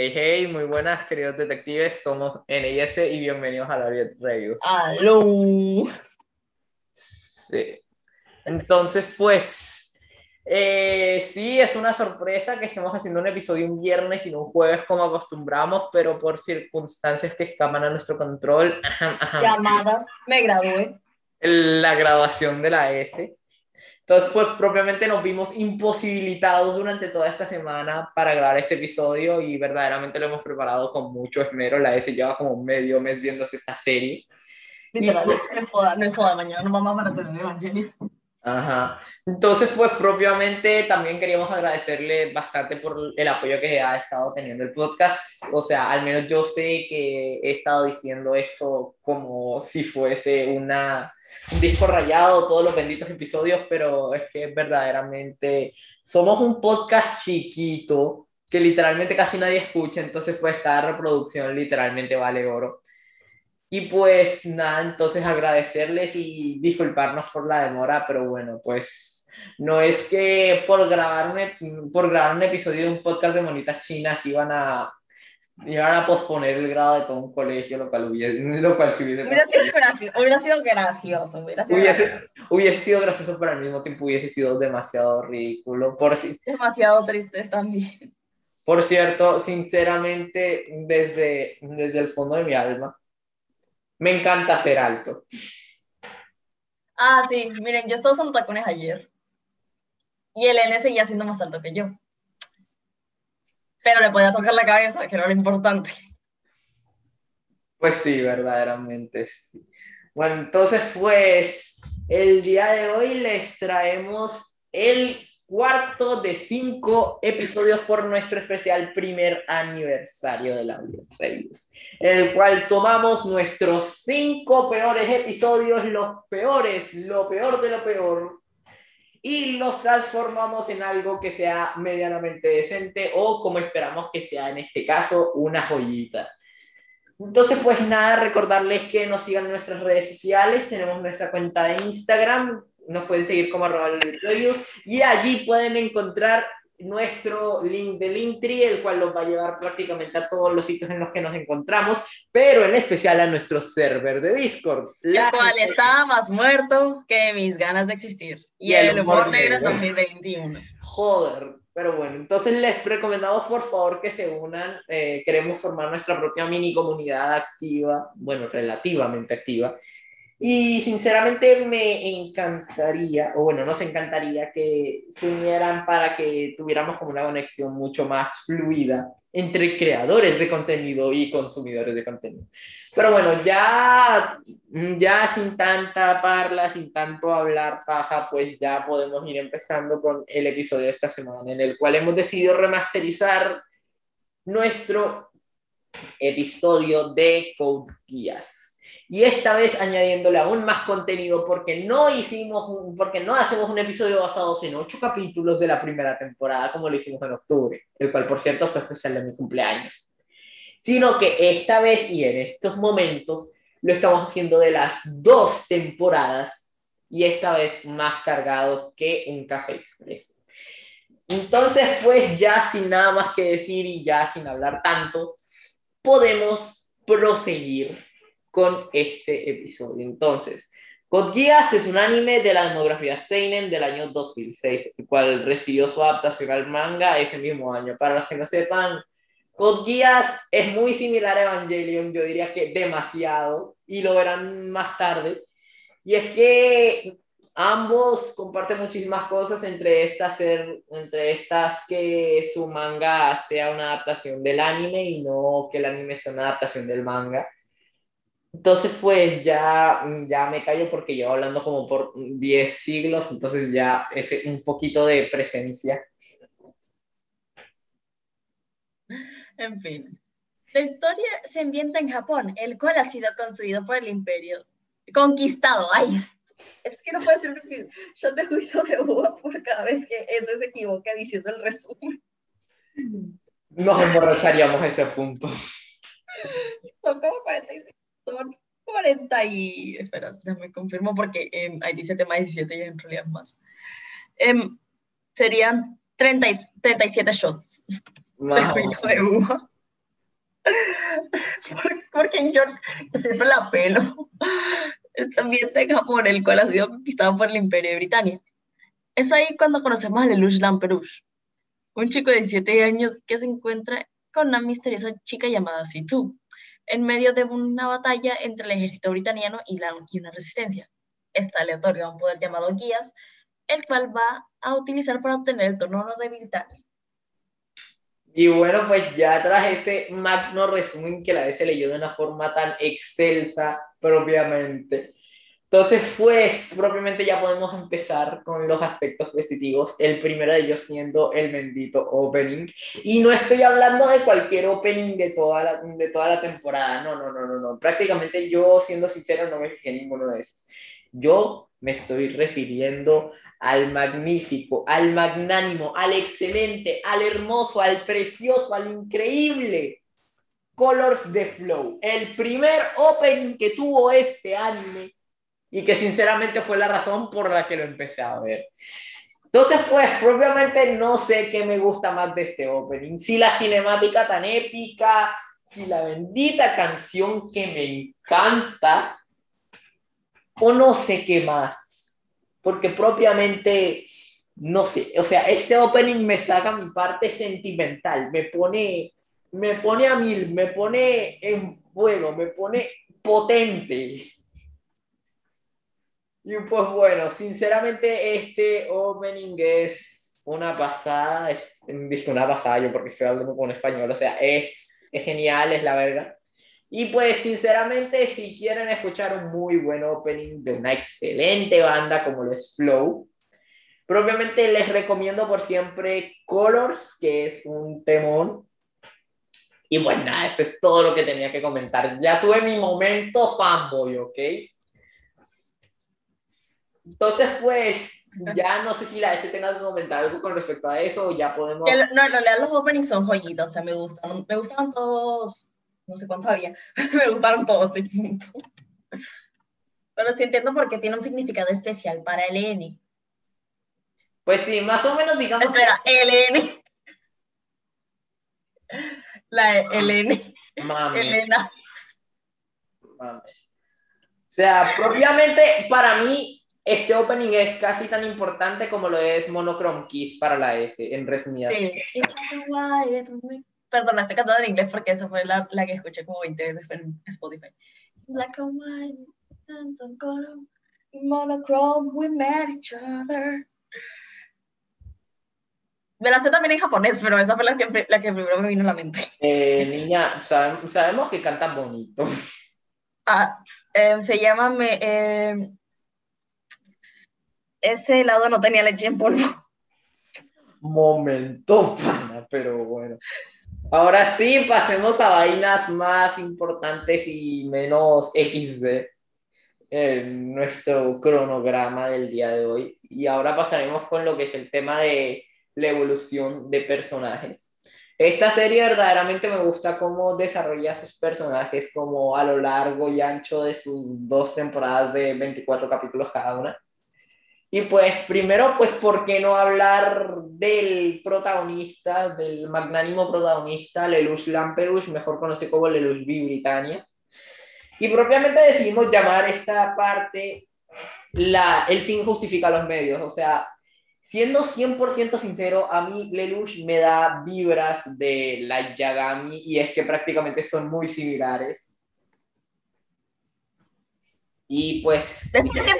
Hey, hey, muy buenas, queridos detectives. Somos NIS y bienvenidos a la Reviews. ¡Aló! Sí. Entonces, pues, eh, sí, es una sorpresa que estemos haciendo un episodio un viernes y no un jueves como acostumbramos, pero por circunstancias que escapan a nuestro control. Llamadas, me gradué. La grabación de la S. Entonces, pues propiamente nos vimos imposibilitados durante toda esta semana para grabar este episodio y verdaderamente lo hemos preparado con mucho esmero. La S lleva como medio mes viéndose esta serie. Literal, no es joda, no es joda, mañana nos vamos a tener Evangelio. Ajá. Entonces, pues propiamente también queríamos agradecerle bastante por el apoyo que ha estado teniendo el podcast. O sea, al menos yo sé que he estado diciendo esto como si fuese una, un disco rayado, todos los benditos episodios, pero es que verdaderamente somos un podcast chiquito que literalmente casi nadie escucha, entonces pues cada reproducción literalmente vale oro. Y pues nada, entonces agradecerles y disculparnos por la demora, pero bueno, pues no es que por grabar un, por grabar un episodio de un podcast de monitas chinas iban a, iban a posponer el grado de todo un colegio, lo cual hubiese, lo cual si hubiese, hubiera, sido gracioso, hubiera sido gracioso. Hubiera sido hubiese, gracioso. hubiese sido gracioso, pero al mismo tiempo hubiese sido demasiado ridículo. Por si, demasiado triste también. Por cierto, sinceramente, desde, desde el fondo de mi alma, me encanta ser alto. Ah, sí, miren, yo estaba usando tacones ayer. Y el N seguía siendo más alto que yo. Pero le podía tocar la cabeza, que era lo importante. Pues sí, verdaderamente sí. Bueno, entonces pues el día de hoy les traemos el cuarto de cinco episodios por nuestro especial primer aniversario de la Reviews, en el cual tomamos nuestros cinco peores episodios, los peores, lo peor de lo peor, y los transformamos en algo que sea medianamente decente o como esperamos que sea en este caso, una joyita. Entonces, pues nada, recordarles que nos sigan nuestras redes sociales. Tenemos nuestra cuenta de Instagram, nos pueden seguir como arroba y allí pueden encontrar nuestro link de Linktree, el cual los va a llevar prácticamente a todos los sitios en los que nos encontramos, pero en especial a nuestro server de Discord. El cual estaba más muerto que mis ganas de existir. Y, el humor negro en 2021. Joder, pero bueno, entonces les recomendamos por favor que se unan. Eh, queremos formar nuestra propia mini comunidad activa, bueno, relativamente activa. Y sinceramente me encantaría, o bueno, nos encantaría que se unieran para que tuviéramos como una conexión mucho más fluida entre creadores de contenido y consumidores de contenido. Pero bueno, ya, ya sin tanta parla, sin tanto hablar paja, pues ya podemos ir empezando con el episodio de esta semana, en el cual hemos decidido remasterizar nuestro episodio de Code Geass y esta vez añadiéndole aún más contenido porque no hicimos porque no hacemos un episodio basado en ocho capítulos de la primera temporada como lo hicimos en octubre, el cual por cierto fue especial de mi cumpleaños, sino que esta vez y en estos momentos lo estamos haciendo de las dos temporadas y esta vez más cargado que un café express. Entonces, pues ya sin nada más que decir y ya sin hablar tanto, podemos proseguir con este episodio. Entonces, Code Geass es un anime de la demografía Seinen del año 2006, el cual recibió su adaptación al manga ese mismo año. Para los que no sepan, Geass es muy similar a Evangelion, yo diría que demasiado, y lo verán más tarde. Y es que ambos comparten muchísimas cosas, entre estas, entre estas que su manga sea una adaptación del anime y no que el anime sea una adaptación del manga. Entonces, pues ya, ya me callo porque llevo hablando como por 10 siglos, entonces ya es un poquito de presencia. En fin. La historia se ambienta en Japón, el cual ha sido construido por el imperio. Conquistado, ay, es que no puede ser un yo te juicio de uva por cada vez que eso se equivoca diciendo el resumen. Nos emborracharíamos a ese punto. Son como 45 son 40 y... Espera, me confirmo porque eh, ahí dice tema 17 y en realidad más. Eh, serían 30, 37 shots de de uva. Porque yo, yo la pelo. Se ambiente en Japón, el cual ha sido conquistado por el Imperio de Britania. Es ahí cuando conocemos a Lelouch Lamperouche, un chico de 17 años que se encuentra con una misteriosa chica llamada Situ, en medio de una batalla entre el ejército británico y, la, y una resistencia. Esta le otorga un poder llamado Guías, el cual va a utilizar para obtener el trono de Britania. Y bueno, pues ya tras ese magno resumen que la vez se leyó de una forma tan excelsa propiamente. Entonces, pues, propiamente ya podemos empezar con los aspectos positivos. El primero de ellos siendo el bendito opening. Y no estoy hablando de cualquier opening de toda la, de toda la temporada. No, no, no, no, no. Prácticamente yo, siendo sincero, no me fijé ninguno de esos. Yo me estoy refiriendo al magnífico, al magnánimo, al excelente, al hermoso, al precioso, al increíble. Colors de Flow, el primer opening que tuvo este anime y que sinceramente fue la razón por la que lo empecé a ver. Entonces, pues, propiamente no sé qué me gusta más de este opening. Si la cinemática tan épica, si la bendita canción que me encanta, o no sé qué más porque propiamente, no sé, o sea, este opening me saca mi parte sentimental, me pone, me pone a mil, me pone en fuego, me pone potente. Y pues bueno, sinceramente este opening es una pasada, es, una pasada yo porque estoy hablando con español, o sea, es, es genial, es la verdad. Y pues sinceramente, si quieren escuchar un muy buen opening de una excelente banda como lo es Flow, propiamente les recomiendo por siempre Colors, que es un temón. Y bueno, nada, eso es todo lo que tenía que comentar. Ya tuve mi momento fanboy, ¿ok? Entonces, pues, ya no sé si la S tenga que comentar algo con respecto a eso o ya podemos... No, en realidad los openings son joyitos, o sea, me gustan, me gustan todos no sé cuánto había, me gustaron todos, Pero sí entiendo por qué tiene un significado especial para N. Pues sí, más o menos digamos. Espera, LN. La LN. Mames. Elena. Mames. O sea, propiamente para mí este opening es casi tan importante como lo es Monochrome Kiss para la S, en resumidas. Sí. Perdón, estoy cantando en inglés porque esa fue la, la que escuché como 20 veces en Spotify. Black and white, color, monochrome, we met each other. Me la sé también en japonés, pero esa fue la que, la que primero me vino a la mente. Eh, niña, sabemos que canta bonito. Ah, eh, se llama... Me, eh, ese helado no tenía leche en polvo. Momento, pana, pero bueno. Ahora sí, pasemos a vainas más importantes y menos XD en nuestro cronograma del día de hoy. Y ahora pasaremos con lo que es el tema de la evolución de personajes. Esta serie verdaderamente me gusta cómo desarrolla sus personajes como a lo largo y ancho de sus dos temporadas de 24 capítulos cada una. Y pues primero, pues, ¿por qué no hablar del protagonista, del magnánimo protagonista, Lelouch Lamperouche, mejor conocido como Lelouch B. Britannia? Y propiamente decidimos llamar esta parte la, el fin justifica los medios. O sea, siendo 100% sincero, a mí Lelouch me da vibras de la Yagami y es que prácticamente son muy similares. Y pues... ¿Ves por qué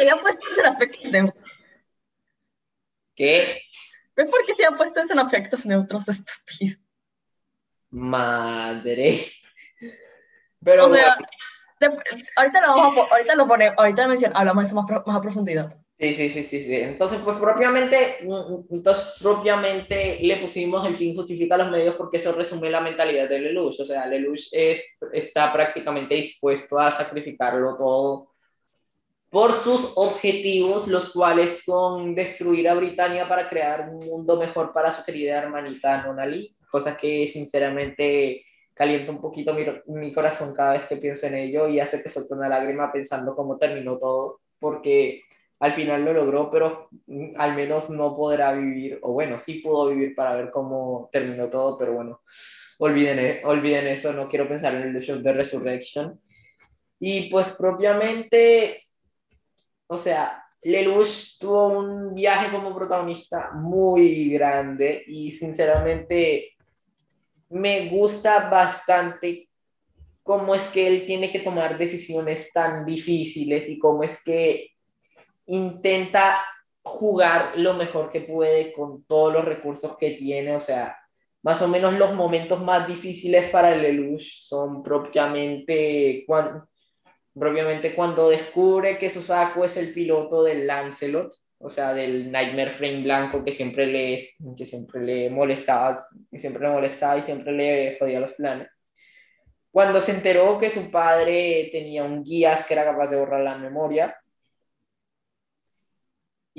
había puesto en aspectos neutros? ¿Qué? ¿Ves por qué se han puesto en afectos neutros, estúpido? Madre. Pero... O sea, ahorita lo vamos a, ahorita lo ponemos, ahorita lo menciono, hablamos de eso más, más a profundidad. Sí, sí, sí, sí, sí. Entonces, pues propiamente, mm, entonces, propiamente le pusimos el fin justifica los medios porque eso resume la mentalidad de Lelouch. O sea, Lelouch es, está prácticamente dispuesto a sacrificarlo todo por sus objetivos, los cuales son destruir a Britania para crear un mundo mejor para su querida hermanita Nonali, cosa que sinceramente calienta un poquito mi, mi corazón cada vez que pienso en ello y hace que suelte una lágrima pensando cómo terminó todo, porque al final lo logró, pero mm, al menos no podrá vivir, o bueno, sí pudo vivir para ver cómo terminó todo, pero bueno, olviden, e, olviden eso, no quiero pensar en el show de Resurrection. Y pues propiamente, o sea, Lelouch tuvo un viaje como protagonista muy grande y sinceramente me gusta bastante cómo es que él tiene que tomar decisiones tan difíciles y cómo es que intenta jugar lo mejor que puede con todos los recursos que tiene, o sea, más o menos los momentos más difíciles para el Lelouch son propiamente cuando, propiamente cuando descubre que Susaku es el piloto del Lancelot, o sea, del Nightmare Frame blanco que siempre le, que siempre le molestaba, que siempre le molestaba y siempre le jodía los planes. Cuando se enteró que su padre tenía un guías que era capaz de borrar la memoria,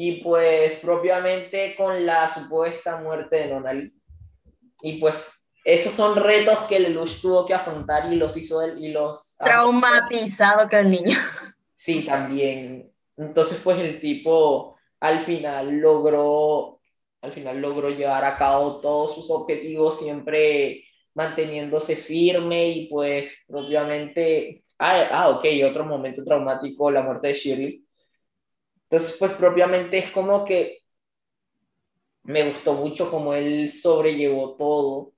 y pues propiamente con la supuesta muerte de Nonali. Y pues esos son retos que Lelouch tuvo que afrontar y los hizo él y los... Traumatizado que el niño. Sí, también. Entonces pues el tipo al final logró, al final logró llevar a cabo todos sus objetivos siempre manteniéndose firme y pues propiamente... Ah, ah ok, otro momento traumático, la muerte de Shirley entonces, pues propiamente es como que me gustó mucho cómo él sobrellevó todo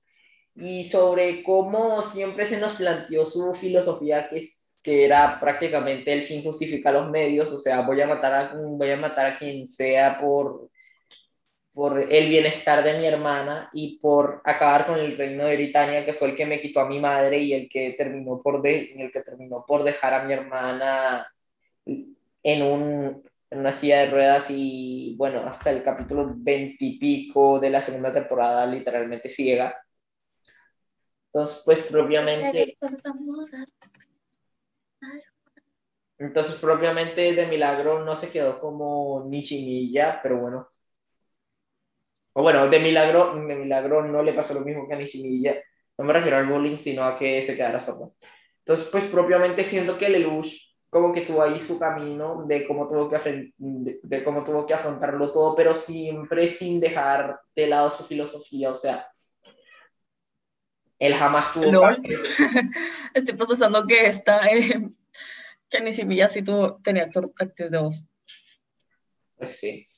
y sobre cómo siempre se nos planteó su filosofía que, que era prácticamente el fin justifica los medios, o sea, voy a matar a, voy a, matar a quien sea por, por el bienestar de mi hermana y por acabar con el reino de Britania, que fue el que me quitó a mi madre y el que terminó por, de, el que terminó por dejar a mi hermana en un, en una silla de ruedas y bueno, hasta el capítulo veintipico de la segunda temporada literalmente ciega. Entonces, pues propiamente... Entonces, propiamente de milagro no se quedó como Nishimiya, pero bueno. O bueno, de milagro, de milagro no le pasó lo mismo que a Nishimiya. No me refiero al bullying, sino a que se quedara solo. Entonces, pues propiamente siento que Lelouch como que tuvo ahí su camino de cómo tuvo que, de, cómo tuvo que afrontarlo todo, pero siempre sin dejar de lado su filosofía, o sea, él jamás tuvo... No. Estoy procesando que está, eh, que ni siquiera si tú tenía actriz de voz. Pues sí.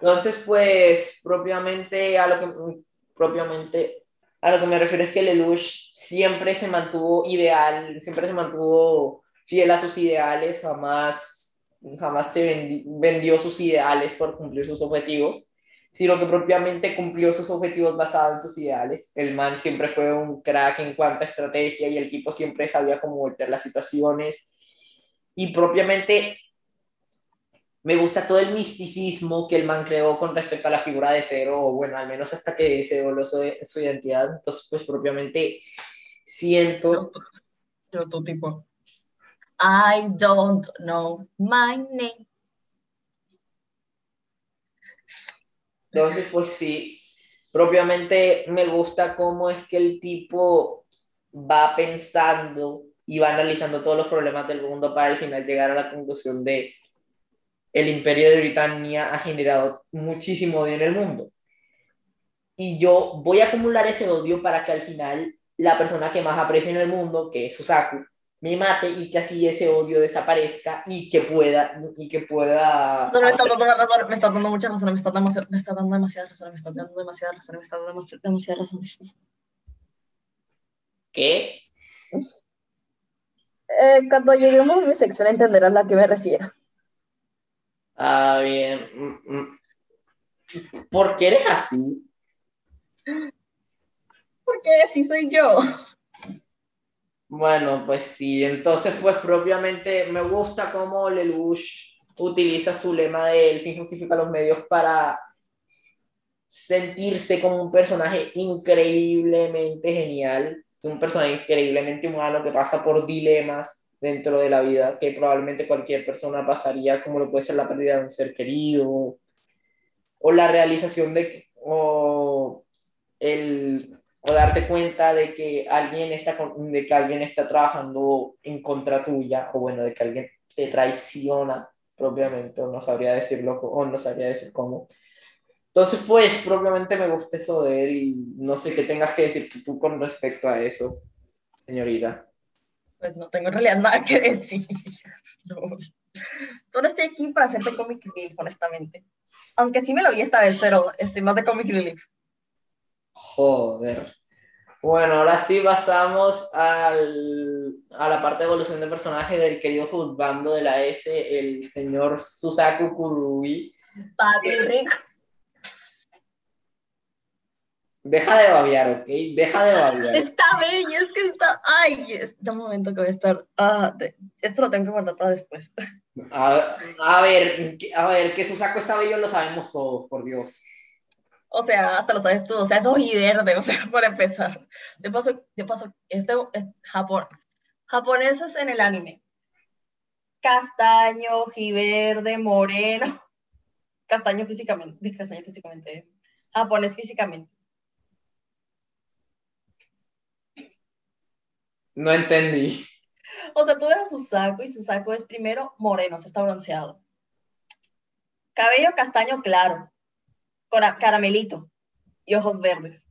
Entonces, pues, propiamente a lo que, propiamente a lo que me refiero es que Lelouch siempre se mantuvo ideal, siempre se mantuvo fiel a sus ideales, jamás, jamás se vendió sus ideales por cumplir sus objetivos, sino que propiamente cumplió sus objetivos basados en sus ideales. El man siempre fue un crack en cuanto a estrategia y el equipo siempre sabía cómo voltear las situaciones. Y propiamente me gusta todo el misticismo que el man creó con respecto a la figura de Cero, o bueno, al menos hasta que se volvió su, su identidad. Entonces, pues propiamente siento... Otro tipo. I don't know my name. Entonces, pues sí, propiamente me gusta cómo es que el tipo va pensando y va analizando todos los problemas del mundo para al final llegar a la conclusión de el imperio de Britania ha generado muchísimo odio en el mundo. Y yo voy a acumular ese odio para que al final la persona que más aprecio en el mundo, que es Susaku, me mate y que así ese odio desaparezca y que pueda y que pueda me está dando razón, me está dando mucha razón, me está dando, me está dando demasiada razón, me está dando demasiada razón, me está dando demasiada razón. ¿Qué? Eh, cuando lleguemos a mi sección entenderás a la que me refiero. Ah, bien. Mm, mm. ¿Por qué eres así? Porque así soy yo. Bueno, pues sí, entonces pues propiamente me gusta cómo Lelouch utiliza su lema de el fin justifica los medios para sentirse como un personaje increíblemente genial, un personaje increíblemente humano que pasa por dilemas dentro de la vida que probablemente cualquier persona pasaría, como lo puede ser la pérdida de un ser querido o la realización de o el o darte cuenta de que alguien está, de que alguien está trabajando en contra tuya, o bueno, de que alguien te traiciona. propiamente, o no sabría decirlo, o no sabría decir cómo. Entonces, pues, propiamente me gusta eso de él y no sé qué tengas que decir tú con respecto a eso, señorita. Pues no tengo en realidad nada que decir. Solo estoy aquí para hacerte comic relief, honestamente. Aunque sí me lo vi esta vez, pero estoy más de comic relief. Joder. Bueno, ahora sí pasamos al, a la parte de evolución de personaje del querido juzgando de la S, el señor Susaku Kurui. Papi rico. Deja de babear, ¿ok? Deja de babear. Está bello, es que está. Ay, está un momento que voy a estar. Ah, esto lo tengo que guardar para después. A, a, ver, a ver, que Susaku está bello lo sabemos todos, por Dios. O sea, hasta lo sabes tú, o sea, es ojiverde, o sea, para empezar. De paso, de paso, este es Japón. Japoneses en el anime. Castaño, ojiverde, moreno. Castaño físicamente, castaño físicamente. Japonés físicamente. No entendí. O sea, tú ves a Susaku y Susaku es primero moreno, se está bronceado. Cabello castaño claro, caramelito y ojos verdes.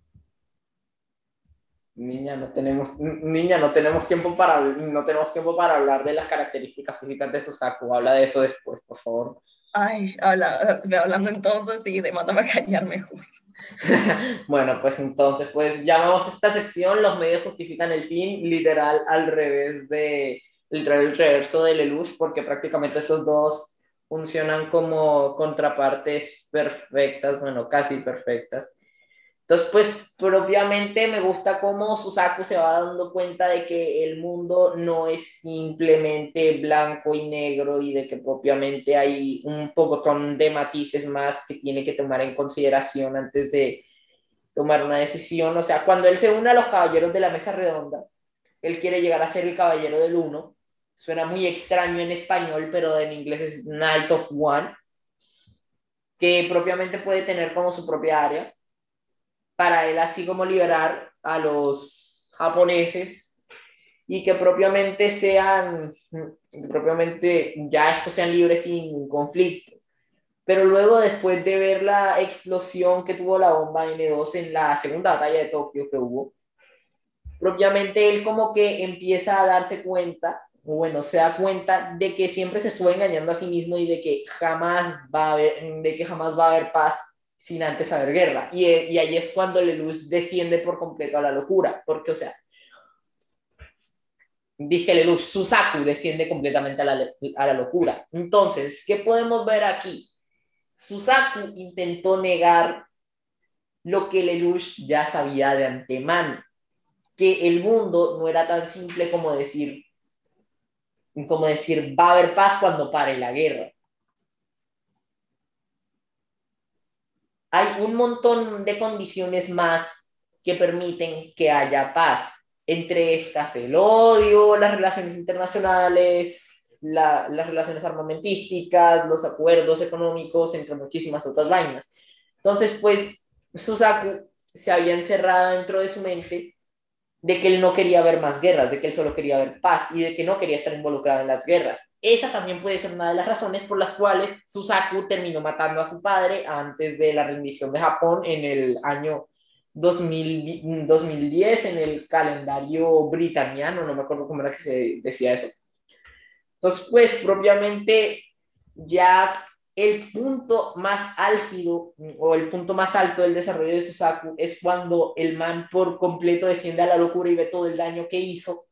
Niña, no tenemos, niña, no tenemos tiempo para, no tenemos tiempo para hablar de las características físicas de Susaku. Habla de eso después, por favor. Ay, habla, hablando entonces y demándame a callar mejor. bueno, pues entonces, pues llamamos esta sección Los medios justifican el fin, literal al revés de el, reverso de Lelouch, porque prácticamente estos dos funcionan como contrapartes perfectas, bueno, casi perfectas. Entonces, pues propiamente me gusta cómo Susaku se va dando cuenta de que el mundo no es simplemente blanco y negro y de que propiamente hay un poco de matices más que tiene que tomar en consideración antes de tomar una decisión. O sea, cuando él se une a los caballeros de la mesa redonda, él quiere llegar a ser el caballero del uno suena muy extraño en español, pero en inglés es Night of One, que propiamente puede tener como su propia área, para él así como liberar a los japoneses y que propiamente sean, propiamente ya estos sean libres sin conflicto. Pero luego, después de ver la explosión que tuvo la bomba N2 en la segunda batalla de Tokio que hubo, propiamente él como que empieza a darse cuenta bueno, se da cuenta de que siempre se estuvo engañando a sí mismo y de que jamás va a haber, de que jamás va a haber paz sin antes haber guerra. Y, y ahí es cuando Leluz desciende por completo a la locura, porque, o sea, dije Leluz, Susaku desciende completamente a la, a la locura. Entonces, ¿qué podemos ver aquí? Susaku intentó negar lo que Lelouch ya sabía de antemano, que el mundo no era tan simple como decir como decir, va a haber paz cuando pare la guerra. Hay un montón de condiciones más que permiten que haya paz. Entre estas, el odio, las relaciones internacionales, las relaciones armamentísticas, los acuerdos económicos, entre muchísimas otras vainas. Entonces, pues, Susaku se había encerrado dentro de su mente de que él no quería ver más guerras, de que él solo quería ver paz y de que no quería estar involucrado en las guerras. Esa también puede ser una de las razones por las cuales Susaku terminó matando a su padre antes de la rendición de Japón en el año 2000, 2010 en el calendario britaniano, no me acuerdo cómo era que se decía eso. Entonces, pues propiamente ya el punto más álgido o el punto más alto del desarrollo de Susaku es cuando el man por completo desciende a la locura y ve todo el daño que hizo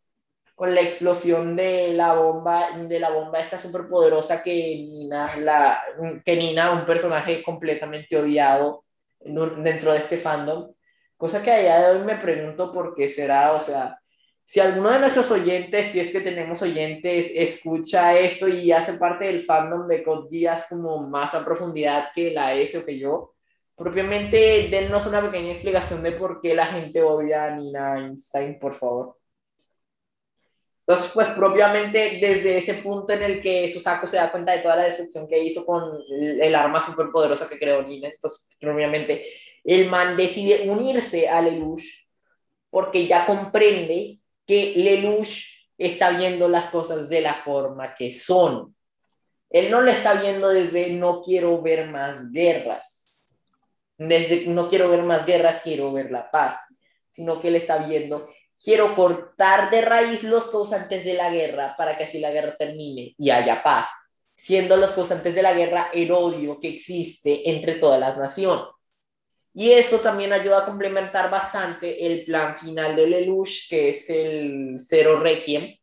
con la explosión de la bomba, de la bomba esta superpoderosa que Nina, la, que Nina, un personaje completamente odiado dentro de este fandom, cosa que a día de hoy me pregunto por qué será, o sea, si alguno de nuestros oyentes, si es que tenemos oyentes, escucha esto y hace parte del fandom de Code Geass como más a profundidad que la S o que yo, propiamente dennos una pequeña explicación de por qué la gente odia a Nina Einstein, por favor. Entonces, pues propiamente desde ese punto en el que Susaku se da cuenta de toda la destrucción que hizo con el, arma superpoderosa que creó Nina, entonces propiamente el man decide unirse a Lelouch porque ya comprende que Lelouch está viendo las cosas de la forma que son. Él no lo está viendo desde no quiero ver más guerras. Desde no quiero ver más guerras, quiero ver la paz. Sino que él está viendo quiero cortar de raíz los causantes de la guerra para que así la guerra termine y haya paz, siendo los causantes de la guerra el odio que existe entre todas las naciones. Y eso también ayuda a complementar bastante el plan final de Lelouch, que es el Zero Requiem,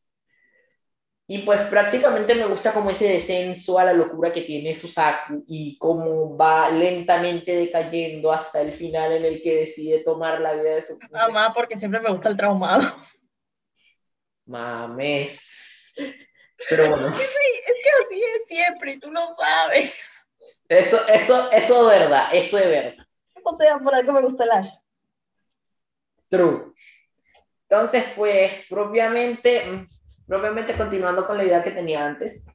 y pues prácticamente me gusta como ese descenso a la locura que tiene Susaku y cómo va lentamente decayendo hasta el final en el que decide tomar la vida de su Mamá, porque siempre me gusta el traumado. Mames. Pero bueno. Es que así es siempre y tú lo sabes. Eso, eso, eso es verdad, eso es verdad. O sea, por algo me gusta el Ash. True. Entonces, pues, propiamente propiamente continuando con la idea que tenía antes,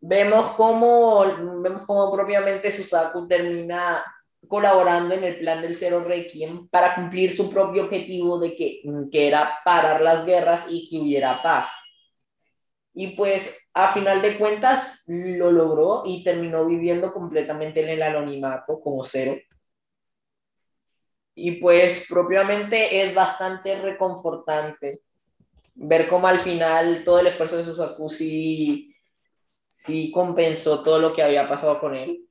vemos cómo, vemos cómo propiamente Susaku termina colaborando en el plan del Cero Requiem para cumplir su propio objetivo de que, que era parar las guerras y que hubiera paz. Y pues a final de cuentas lo logró y terminó viviendo completamente en el anonimato como cero. Y pues propiamente es bastante reconfortante ver cómo al final todo el esfuerzo de Susaku sí, sí compensó todo lo que había pasado con él.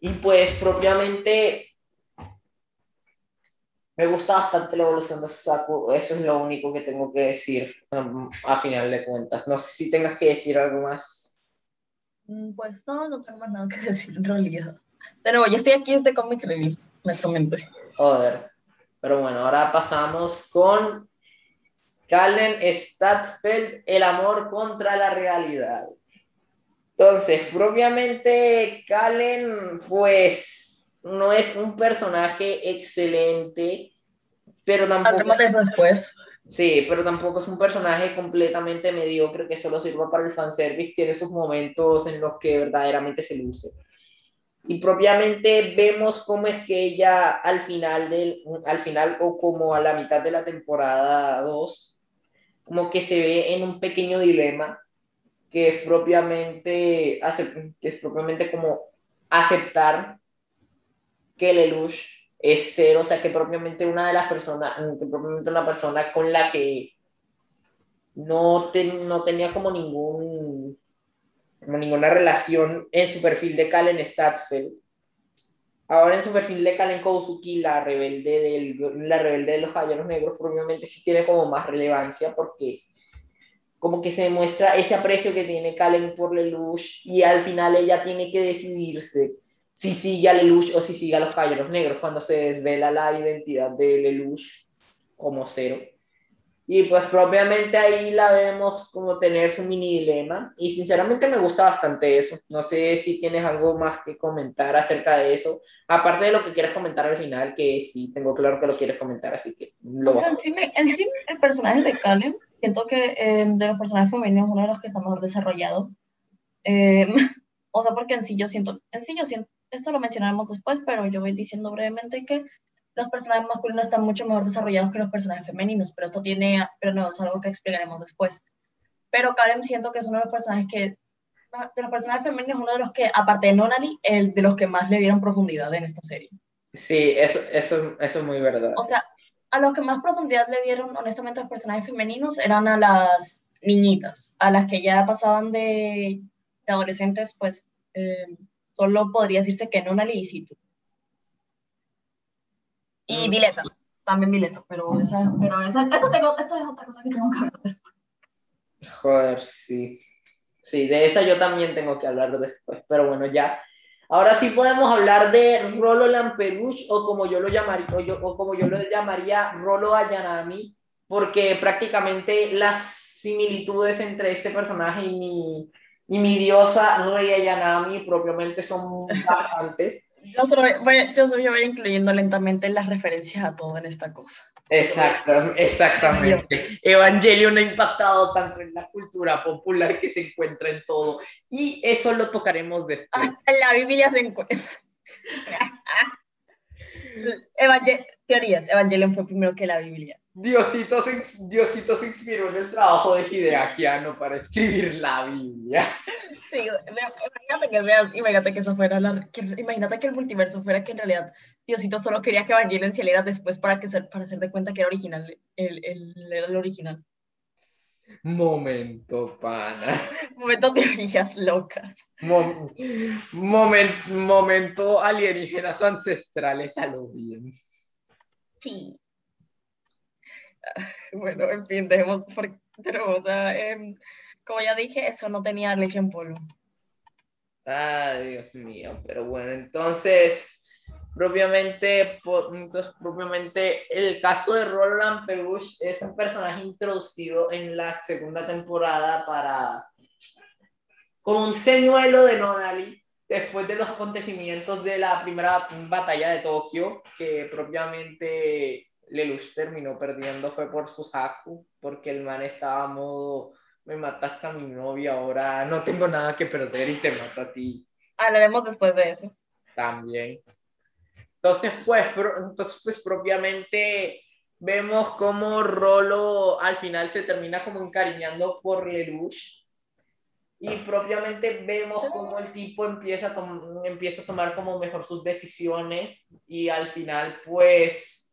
Y pues propiamente me gusta bastante la evolución de Susaku, eso es lo único que tengo que decir um, a final de cuentas. No sé si tengas que decir algo más. Mm, pues no, no tengo más nada que decir en realidad. Pero yo estoy aquí desde Comic Joder. Pero bueno, ahora pasamos con Kallen Stadfeld, El amor contra la realidad. Entonces, propiamente, Kallen, pues, no es un personaje excelente, pero tampoco... De eso después. Sí, pero tampoco es un personaje completamente mediocre que solo sirva para el fanservice. Tiene sus momentos en los que verdaderamente se luce. Y propiamente vemos cómo es que ella al final, del, al final o como a la mitad de la temporada 2 como que se ve en un pequeño dilema que es propiamente, que es propiamente como aceptar que Lelouch es cero, o sea, que propiamente una de las personas, que propiamente una persona con la que no, no tenía como ningún como ninguna relación en su perfil de Kalen Stadfeld, Ahora en su perfil de Kalen Kousuki, la rebelde, la rebelde de los caballeros negros, probablemente sí tiene como más relevancia porque como que se demuestra ese aprecio que tiene Kalen por Lelouch y al final ella tiene que decidirse si sigue a Lelouch o si sigue a los caballeros negros cuando se desvela la identidad de Lelouch como cero. Y pues propiamente ahí la vemos como tener su mini dilema y sinceramente me gusta bastante eso. No sé si tienes algo más que comentar acerca de eso, aparte de lo que quieres comentar al final, que sí, tengo claro que lo quieres comentar, así que... Lo en, sí, el personaje de Kalem, siento que eh, de los personajes femeninos uno de los que está mejor desarrollado. Eh, o sea, porque en sí yo siento, en sí yo siento, esto lo mencionaremos después, pero yo voy diciendo brevemente que los personajes masculinos están mucho mejor desarrollados que los personajes femeninos, pero esto tiene, pero no, es algo que explicaremos después. Pero Karen siento que es uno de los personajes que, de los personajes femeninos, uno de los que, aparte de Nonali, el de los que más le dieron profundidad en esta serie. Sí, eso, eso, eso es muy verdad. O sea, a los que más profundidad le dieron, honestamente, los personajes femeninos eran a las niñitas, a las que ya pasaban de, de adolescentes, pues eh, solo podría decirse que Nonali y Situ. Y Vileta, también Vileta, pero esa, pero esa, eso tengo, esa es otra cosa que tengo que hablar después. Joder, sí. Sí, de esa yo también tengo que hablar después, pero bueno, ya. Ahora sí podemos hablar de Rolo Lampeluch o como yo lo llamaría, o, yo, o como yo lo llamaría Rolo Ayanami, porque prácticamente las similitudes entre este personaje y mi, y mi diosa Rey Ayanami propiamente son bastantes. Yo solo, voy, yo voy incluyendo lentamente las referencias a todo en esta cosa. Exacto, exactamente. Evangelion ha impactado tanto en la cultura popular que se encuentra en todo. Y eso lo tocaremos después. Hasta en la Biblia se encuentra. teorías, Evangelion fue primero que la Biblia. Diosito se, Diosito se inspiró en el trabajo de Hideakiano para escribir la Biblia. Sí, imagínate que veas, imagínate que eso fuera la, que, imagínate que el multiverso fuera que en realidad Diosito solo quería que Evangelion saliera después para que para hacer de cuenta que era original, el, el, era el original. Momento, pana. Momento teorías locas. momento alienígenas ancestrales a lo bien. Sí. Bueno, en fin, dejemos, pero, o sea, em, como ya dije, eso no tenía leche en polvo. Ay, Dios mío, pero bueno, entonces, propiamente, entonces, propiamente el caso de Roland Perush es un personaje introducido en la segunda temporada para, con un señuelo de Nonali, después de los acontecimientos de la primera batalla de Tokio, que propiamente Lelouch terminó perdiendo fue por Susaku, porque el man estaba a modo, me mataste a mi novia, ahora no tengo nada que perder y te mato a ti. Hablaremos después de eso. También. Entonces, pues, entonces, pues propiamente vemos cómo Rolo al final se termina como encariñando por Lelouch y propiamente vemos cómo el tipo empieza a, empieza a tomar como mejor sus decisiones y al final pues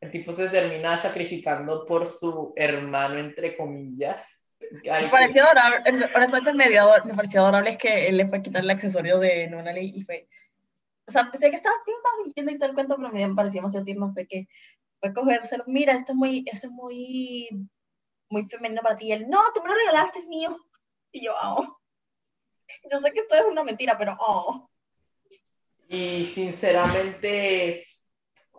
el tipo se termina sacrificando por su hermano, entre comillas. Me pareció adorable, honestamente mediador, me pareció adorable es que él le fue a quitar el accesorio de Nonali y fue, o sea, sé que estaba, estaba mintiendo y todo el cuento, pero me parecía más tierno, fue que fue cogérselo, mira, esto es muy, esto es muy, muy femenino para ti, y él, no, tú me lo regalaste, es mío, y yo, oh. yo sé que esto es una mentira, pero, oh. Y sinceramente,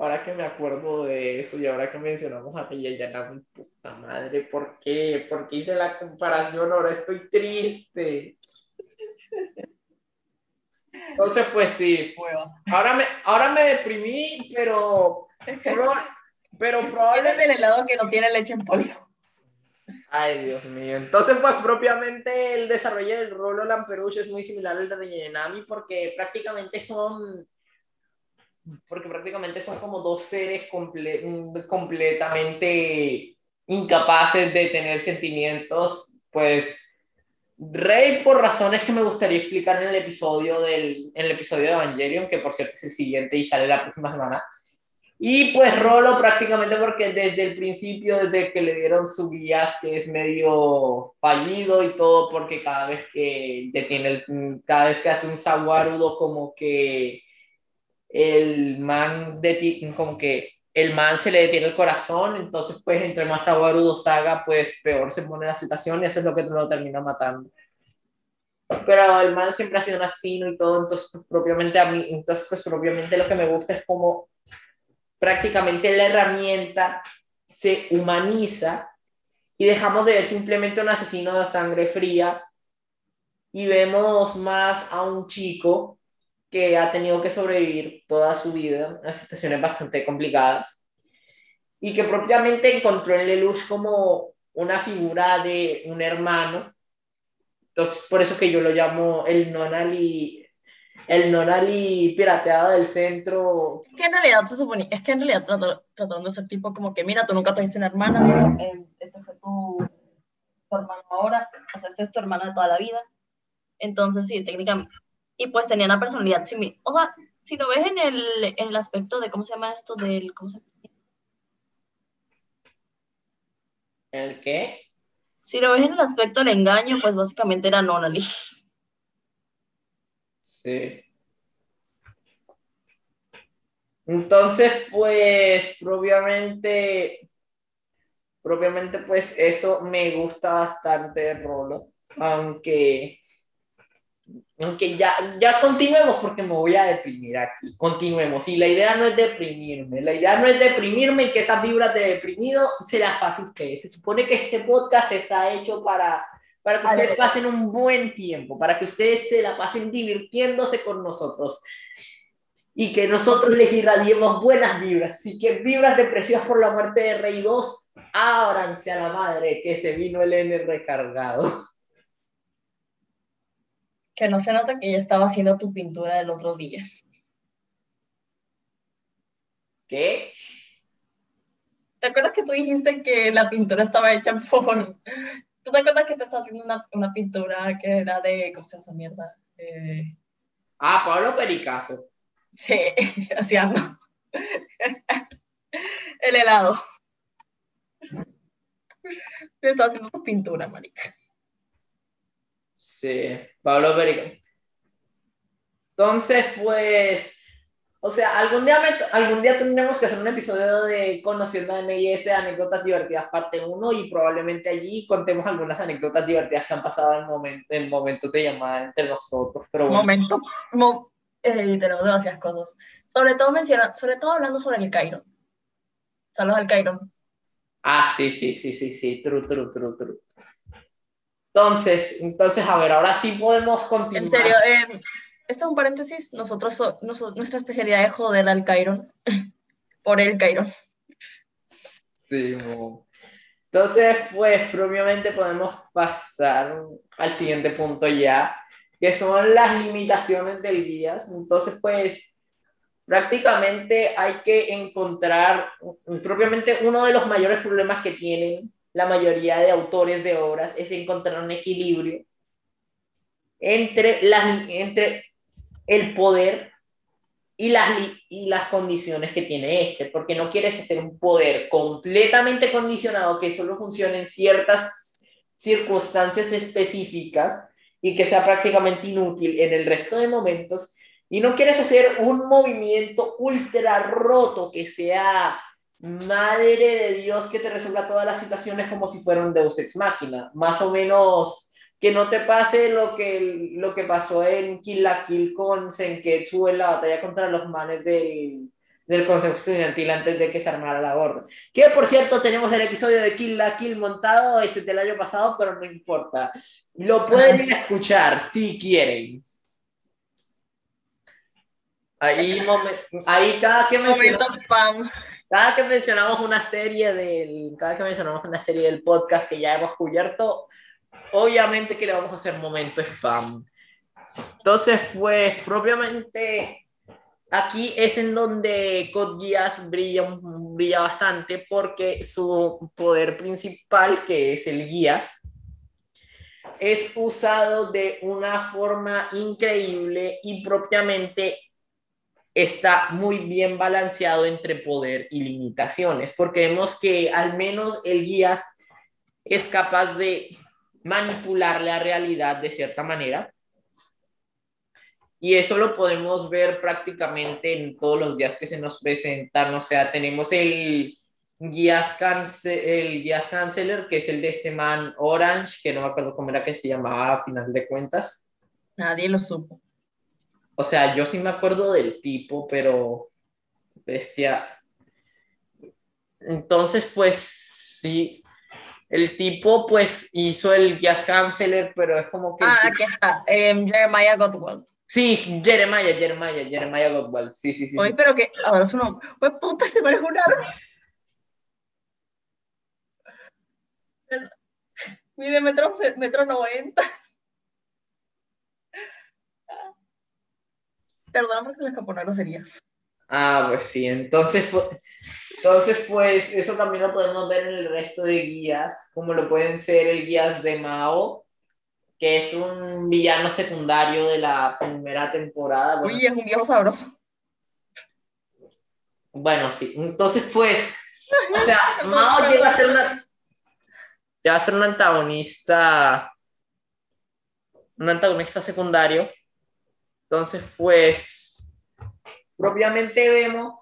ahora que me acuerdo de eso y ahora que mencionamos a Ella, ya la puta madre, ¿por qué? ¿Por qué hice la comparación? Ahora estoy triste. Entonces, pues sí. Ahora me, ahora me deprimí, pero. Pero, pero probablemente. el helado que no tiene leche en polvo. Ay, Dios mío. Entonces, pues propiamente el desarrollo del Rolo Lamperouche es muy similar al de Yenami porque prácticamente son porque prácticamente son como dos seres completamente incapaces de tener sentimientos, pues Rey por razones que me gustaría explicar en el episodio del en el episodio de Evangelion, que por cierto es el siguiente y sale la próxima semana. Y pues Rolo prácticamente porque desde el principio, desde que le dieron su guías, que es medio fallido y todo, porque cada vez que detiene el, cada vez que hace un saguarudo como que el man de como que el man se le detiene el corazón, entonces pues entre más aguarudos haga, pues peor se pone la situación y eso es lo que lo termina matando. Pero el man siempre ha sido un asesino y todo, entonces pues, propiamente a mí, entonces pues propiamente lo que me gusta es como prácticamente la herramienta se humaniza y dejamos de ver simplemente un asesino de sangre fría y vemos más a un chico que ha tenido que sobrevivir toda su vida a situaciones bastante complicadas y que propiamente encontró en Lelouch como una figura de un hermano. Entonces, por eso que yo lo llamo el Nonali, el Nonali pirateado del centro. Es que en realidad se supone, es que en realidad trataron de ser tipo como que, mira, tú nunca tuviste una hermana, sino, eh, este fue tu, tu hermano ahora, o sea, este es tu hermano de toda la vida. Entonces, sí, técnicamente, y pues tenía una personalidad similar. O sea, si lo ves en el, en el aspecto de, ¿cómo se llama esto? Del, ¿cómo se llama? ¿El qué? Si lo ves en el aspecto del engaño, pues básicamente era Nonali. Sí. Entonces, pues, propiamente, propiamente, pues, eso me gusta bastante Rolo, aunque aunque ya, ya continuemos porque me voy a deprimir aquí. Continuemos. Y la idea no es deprimirme. La idea no es deprimirme y que esas vibras de deprimido se las pasen ustedes. Se supone que este podcast está hecho para, para que ustedes pasen un buen tiempo, para que ustedes se la pasen divirtiéndose con nosotros. Y que nosotros les irradiemos buenas vibras. Así que vibras depresivas por la muerte de Rey 2, ábranse a la madre que se vino el N recargado que no se nota que ella estaba haciendo tu pintura del otro día. ¿Qué? ¿Te acuerdas que tú dijiste que la pintura estaba hecha por... ¿Tú te acuerdas que te estaba haciendo una, una pintura que era de... ¿Cómo se llama esa mierda? Eh, Ah, Pablo Pericazo. sí, así ando. El helado. Me estaba haciendo tu pintura, marica. Sí, Pablo Pericazo. Entonces, pues, o sea, algún día, me- algún día tendremos que hacer un episodio de Conociendo a NIS, anécdotas divertidas, parte 1, y probablemente allí contemos algunas anécdotas divertidas que han pasado en, momen- en momentos de llamada entre nosotros. Pero bueno, Momento. Mo eh, tenemos demasiadas cosas. Sobre todo menciona, sobre todo hablando sobre el Cairo. Saludos al Cairo. Ah, sí, sí, sí, sí, sí, true, true, true, true. Entonces, entonces, a ver, ahora sí podemos continuar. En serio, eh, esto es un paréntesis. Nosotros, so- noso- nuestra especialidad es joder al Cairo. Por el Cairo. Sí, mo. Entonces, pues, propiamente podemos pasar al siguiente punto ya, que son las limitaciones del guías. Entonces, pues, prácticamente hay que encontrar, propiamente uno de los mayores problemas que tienen la mayoría de autores de obras es encontrar un equilibrio entre, las, entre el poder y las, y las condiciones que tiene este, porque no quieres hacer un poder completamente condicionado que solo funcione en ciertas circunstancias específicas y que sea prácticamente inútil en el resto de momentos, y no quieres hacer un movimiento ultra roto que sea madre de Dios que te resuelva todas las situaciones como si fuera un Deus Ex Máquina, más o menos que no te pase lo que, lo que pasó en Kill la Kill con Senketsu en la batalla contra los manes del, del Consejo Estudiantil antes de que se armara la gorda. Que por cierto, tenemos el episodio de Kill la Kill montado, ese del año pasado, pero no importa. Lo pueden ir a escuchar si quieren. Ahí, momen- ahí cada que mencionamos. Cada que mencionamos una serie del, cada que mencionamos una serie del podcast que ya hemos cubierto, obviamente que le vamos a hacer momento spam. Entonces, pues, propiamente aquí es en donde Code Geass brilla, brilla bastante porque su poder principal, que es el guías, es usado de una forma increíble y propiamente está muy bien balanceado entre poder y limitaciones, porque vemos que al menos el guía es capaz de manipular la realidad de cierta manera. Y eso lo podemos ver prácticamente en todos los días que se nos presentan. O sea, tenemos el guías, el guías canceler, que es el de este man Orange, que no me acuerdo cómo era que se llamaba a final de cuentas. Nadie lo supo. O sea, yo sí me acuerdo del tipo, pero bestia. Entonces, pues sí, el tipo pues hizo el Jazz Canceler, pero es como que... Ah, aquí está. em, Jeremiah Godwald. Sí, Jeremiah, Jeremiah, Jeremiah Godwald. Sí, sí, sí. Oye, sí. pero que ahora su nombre. Pues puta, se parece un árbol. Mide metro, metro 90. Perdón porque se me escapó una grosería. Ah, pues sí, entonces, fu- entonces pues eso también lo podemos ver en el resto de guías, como lo pueden ser el guías de Mao, que es un villano secundario de la primera temporada. Bueno, Uy, es un viejo sabroso. Bueno, sí. Entonces, pues, o sea, Mao llega a ser una, llega a ser un antagonista, un antagonista secundario. Entonces, pues, propiamente vemos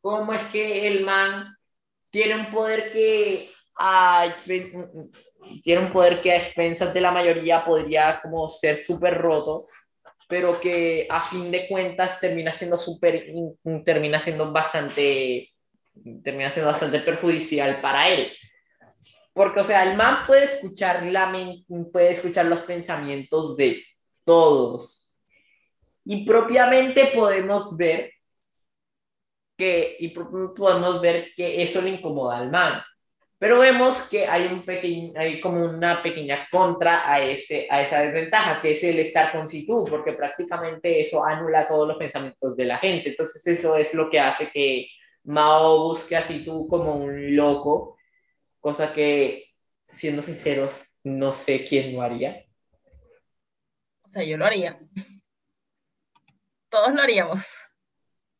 cómo es que el man tiene un poder que a expen- tiene un poder que a expensas de la mayoría podría como ser súper roto pero que a fin de cuentas termina siendo súper, in- termina siendo bastante, termina siendo bastante perjudicial para él. Porque, o sea, el man puede escuchar, la puede escuchar los pensamientos de todos. Y propiamente podemos ver que, y podemos ver que eso le incomoda al man. Pero vemos que hay, un pequeño, hay como una pequeña contra a, ese, a esa desventaja, que es el estar con situ, porque prácticamente eso anula todos los pensamientos de la gente. Entonces eso es lo que hace que Mao busque así tú como un loco, cosa que, siendo sinceros, no sé quién lo haría. O sea, yo lo haría. Todos lo haríamos.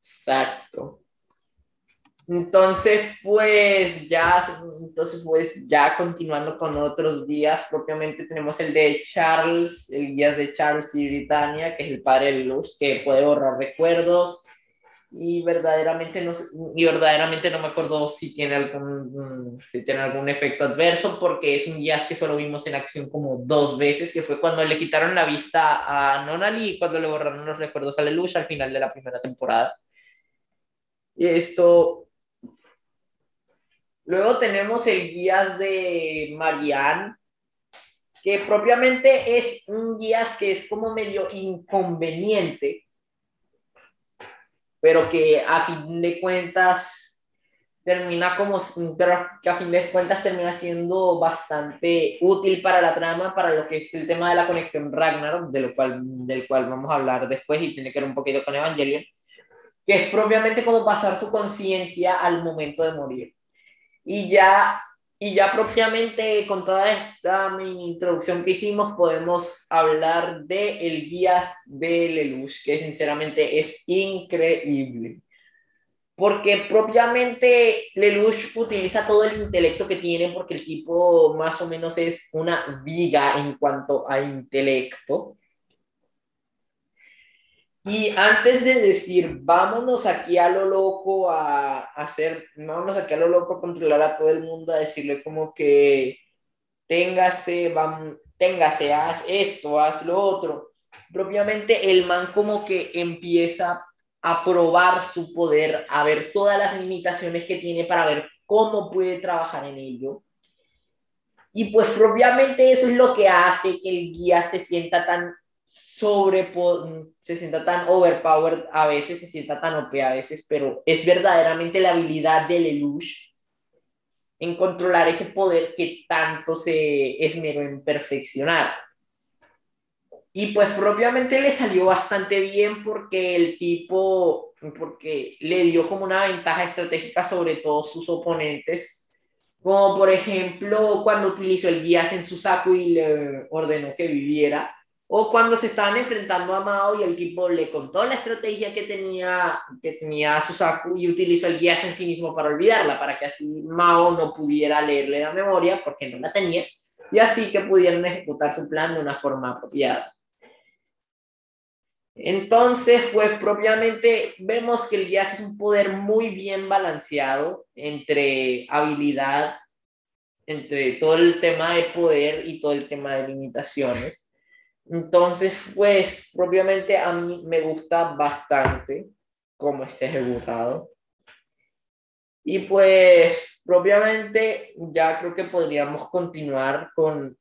Exacto. Entonces, pues ya, entonces, pues ya continuando con otros días, propiamente tenemos el de Charles, el guía de Charles y Britannia, que es el padre de Luz, que puede borrar recuerdos, y verdaderamente no, y verdaderamente no me acuerdo si tiene, algún, si tiene algún efecto adverso, porque es un guía que solo vimos en acción como dos veces, que fue cuando le quitaron la vista a Nonali y cuando le borraron los recuerdos a Lelouch al final de la primera temporada. Y esto... Luego tenemos el guías de Marianne, que propiamente es un guías que es como medio inconveniente, pero que a fin de cuentas termina como, que a fin de cuentas termina siendo bastante útil para la trama, para lo que es el tema de la conexión Ragnarok, de lo cual, del cual vamos a hablar después y tiene que ver un poquito con Evangelion, que es propiamente como pasar su conciencia al momento de morir. Y ya y ya propiamente con toda esta introducción que hicimos, podemos hablar de el guías de Lelouch, que sinceramente es increíble. Porque propiamente Lelouch utiliza todo el intelecto que tiene, porque el tipo más o menos es una viga en cuanto a intelecto. Y antes de decir, vámonos aquí a lo loco a, hacer, vámonos aquí a lo loco a controlar a todo el mundo, a decirle como que téngase, vam, téngase, haz esto, haz lo otro. Propiamente el man como que empieza a probar su poder, a ver todas las limitaciones que tiene para ver cómo puede trabajar en ello. Y pues propiamente eso es lo que hace que el guía se sienta tan sobre, se sienta tan overpowered a veces, se sienta tan OP a veces, pero es verdaderamente la habilidad de Lelouch en controlar ese poder que tanto se esmeró en perfeccionar. Y pues propiamente le salió bastante bien porque el tipo, porque le dio como una ventaja estratégica sobre todos sus oponentes, como por ejemplo cuando utilizó el guías en su saco y le ordenó que viviera o cuando se estaban enfrentando a Mao y el equipo le contó la estrategia que tenía, que tenía Susaku y utilizó el guía en sí mismo para olvidarla, para que así Mao no pudiera leerle la memoria porque no la tenía y así que pudieran ejecutar su plan de una forma apropiada. Entonces, pues propiamente vemos que el guía es un poder muy bien balanceado entre habilidad, entre todo el tema de poder y todo el tema de limitaciones. Entonces, pues, propiamente a mí me gusta bastante cómo está ejecutado. Y pues, propiamente, ya creo que podríamos continuar con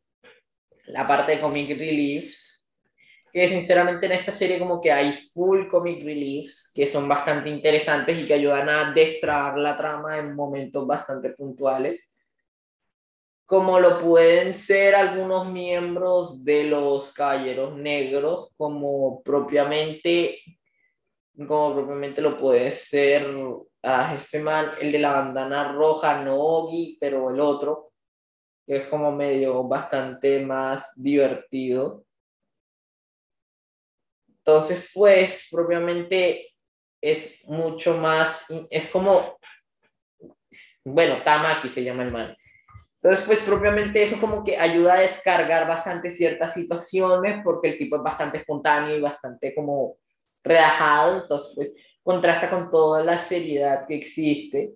la parte de comic reliefs, que sinceramente en esta serie como que hay full comic reliefs que son bastante interesantes y que ayudan a destrabar la trama en momentos bastante puntuales como lo pueden ser algunos miembros de los Caballeros Negros, como propiamente, como propiamente lo puede ser a este man, el de la bandana roja, no Ogi, pero el otro, que es como medio bastante más divertido. Entonces, pues, propiamente es mucho más, es como, bueno, Tamaki se llama el man entonces, pues propiamente eso como que ayuda a descargar bastante ciertas situaciones porque el tipo es bastante espontáneo y bastante como relajado, entonces pues contrasta con toda la seriedad que existe.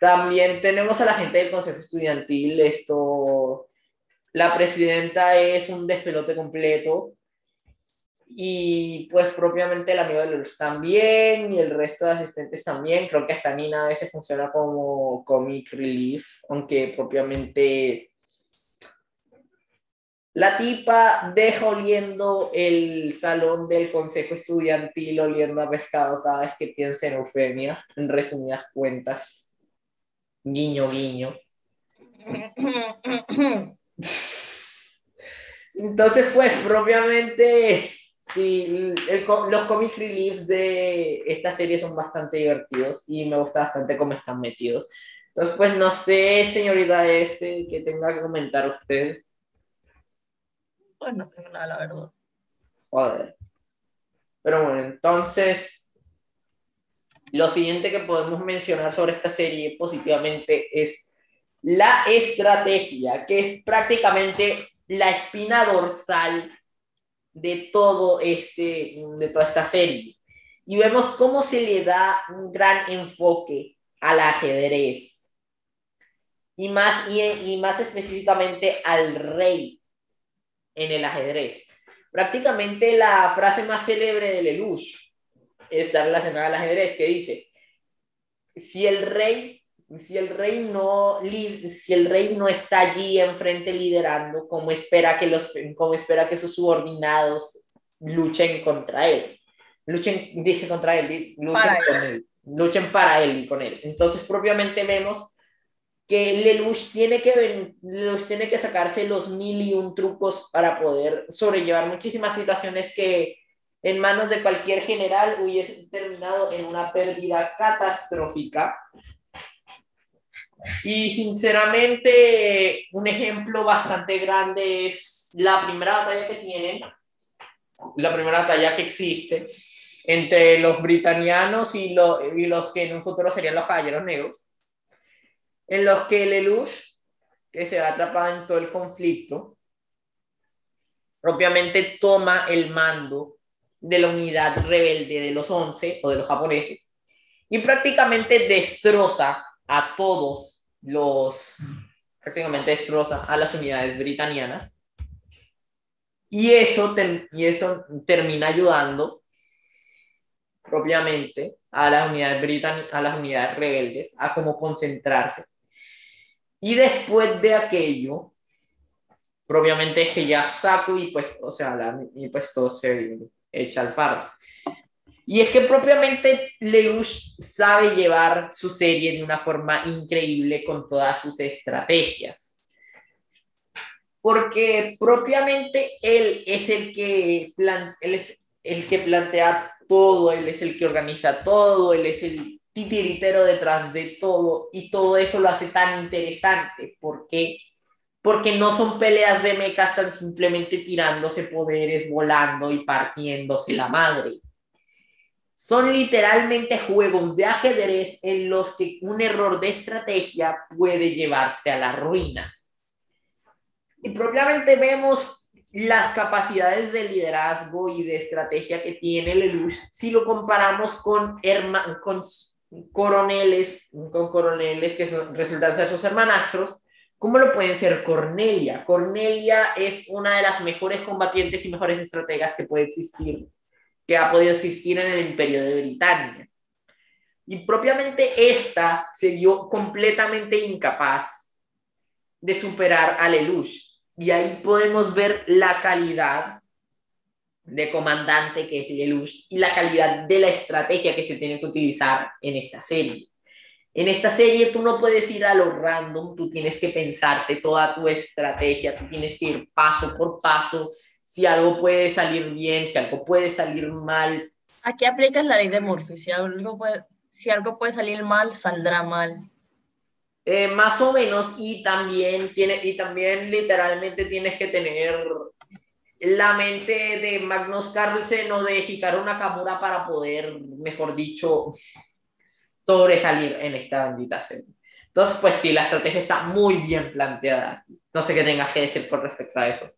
También tenemos a la gente del Consejo Estudiantil, esto, la presidenta es un despelote completo, y pues propiamente el amigo de Luz también y el resto de asistentes también. Creo que hasta Nina a veces funciona como comic relief, aunque propiamente la tipa deja oliendo el salón del consejo estudiantil oliendo a pescado cada vez que piensa en Eufemia, en resumidas cuentas. Guiño, guiño. Entonces, pues propiamente Sí, el los comic reliefs de esta serie son bastante divertidos y me gusta bastante cómo están metidos. Entonces, pues no sé, señorita S, que tenga que comentar usted. Pues no tengo nada, la verdad. Joder. Pero bueno, entonces, lo siguiente que podemos mencionar sobre esta serie positivamente es la estrategia, que es prácticamente la espina dorsal de todo este, de toda esta serie. Y vemos cómo se le da un gran enfoque al ajedrez. Y más, y, y más específicamente al rey en el ajedrez. Prácticamente la frase más célebre de Lelouch está relacionada al ajedrez, que dice, si el rey si el rey no si el rey no está allí enfrente liderando cómo espera que los cómo espera que sus subordinados luchen contra él luchen dije contra él luchen para con él. luchen para él y con él entonces propiamente vemos que Lelouch tiene que los tiene que sacarse los mil y un trucos para poder sobrellevar muchísimas situaciones que en manos de cualquier general hubiesen terminado en una pérdida catastrófica y sinceramente, un ejemplo bastante grande es la primera batalla que tienen, la primera batalla que existe entre los britanianos y, y los que en un futuro serían los caballeros negros, en los que Lelouch, que se va atrapado en todo el conflicto, propiamente toma el mando de la unidad rebelde de los 11 o de los japoneses y prácticamente destroza a todos los, prácticamente destroza a las unidades britanianas. Y eso, y eso termina ayudando propiamente a las unidades a las unidades rebeldes a como concentrarse. Y después de aquello, propiamente es que ya saco y pues, o sea, y pues todo se echa al fardo. Y es que propiamente Lelouch sabe llevar su serie de una forma increíble con todas sus estrategias. Porque propiamente él es el que, él es el que plantea todo, él es el que organiza todo, él es el titiritero detrás de todo y todo eso lo hace tan interesante. Porque porque no son peleas de mecas tan simplemente tirándose poderes, volando y partiéndose la madre son literalmente juegos de ajedrez en los que un error de estrategia puede llevarte a la ruina. Y propiamente vemos las capacidades de liderazgo y de estrategia que tiene Lelouch si lo comparamos con, con coroneles, con coroneles que son, resultan ser sus hermanastros, como lo pueden ser Cornelia. Cornelia es una de las mejores combatientes y mejores estrategas que puede existir que ha podido existir en el imperio de Britania. Y propiamente esta se vio completamente incapaz de superar a Lelouch. Y ahí podemos ver la calidad de comandante que es Lelouch y la calidad de la estrategia que se tiene que utilizar en esta serie. En esta serie tú no puedes ir a lo random, tú tienes que pensarte toda tu estrategia, tú tienes que ir paso por paso si algo puede salir bien, si algo puede salir mal. Aquí aplicas la ley de Murphy, si algo puede, si algo puede salir mal, saldrá mal. Eh, más o menos, y también, tiene, y también literalmente tienes que tener la mente de Magnus Carlsen o de Hikaru Nakamura para poder, mejor dicho, sobresalir en esta bendita serie. Entonces, pues sí, la estrategia está muy bien planteada. No sé qué tengas que decir con respecto a eso.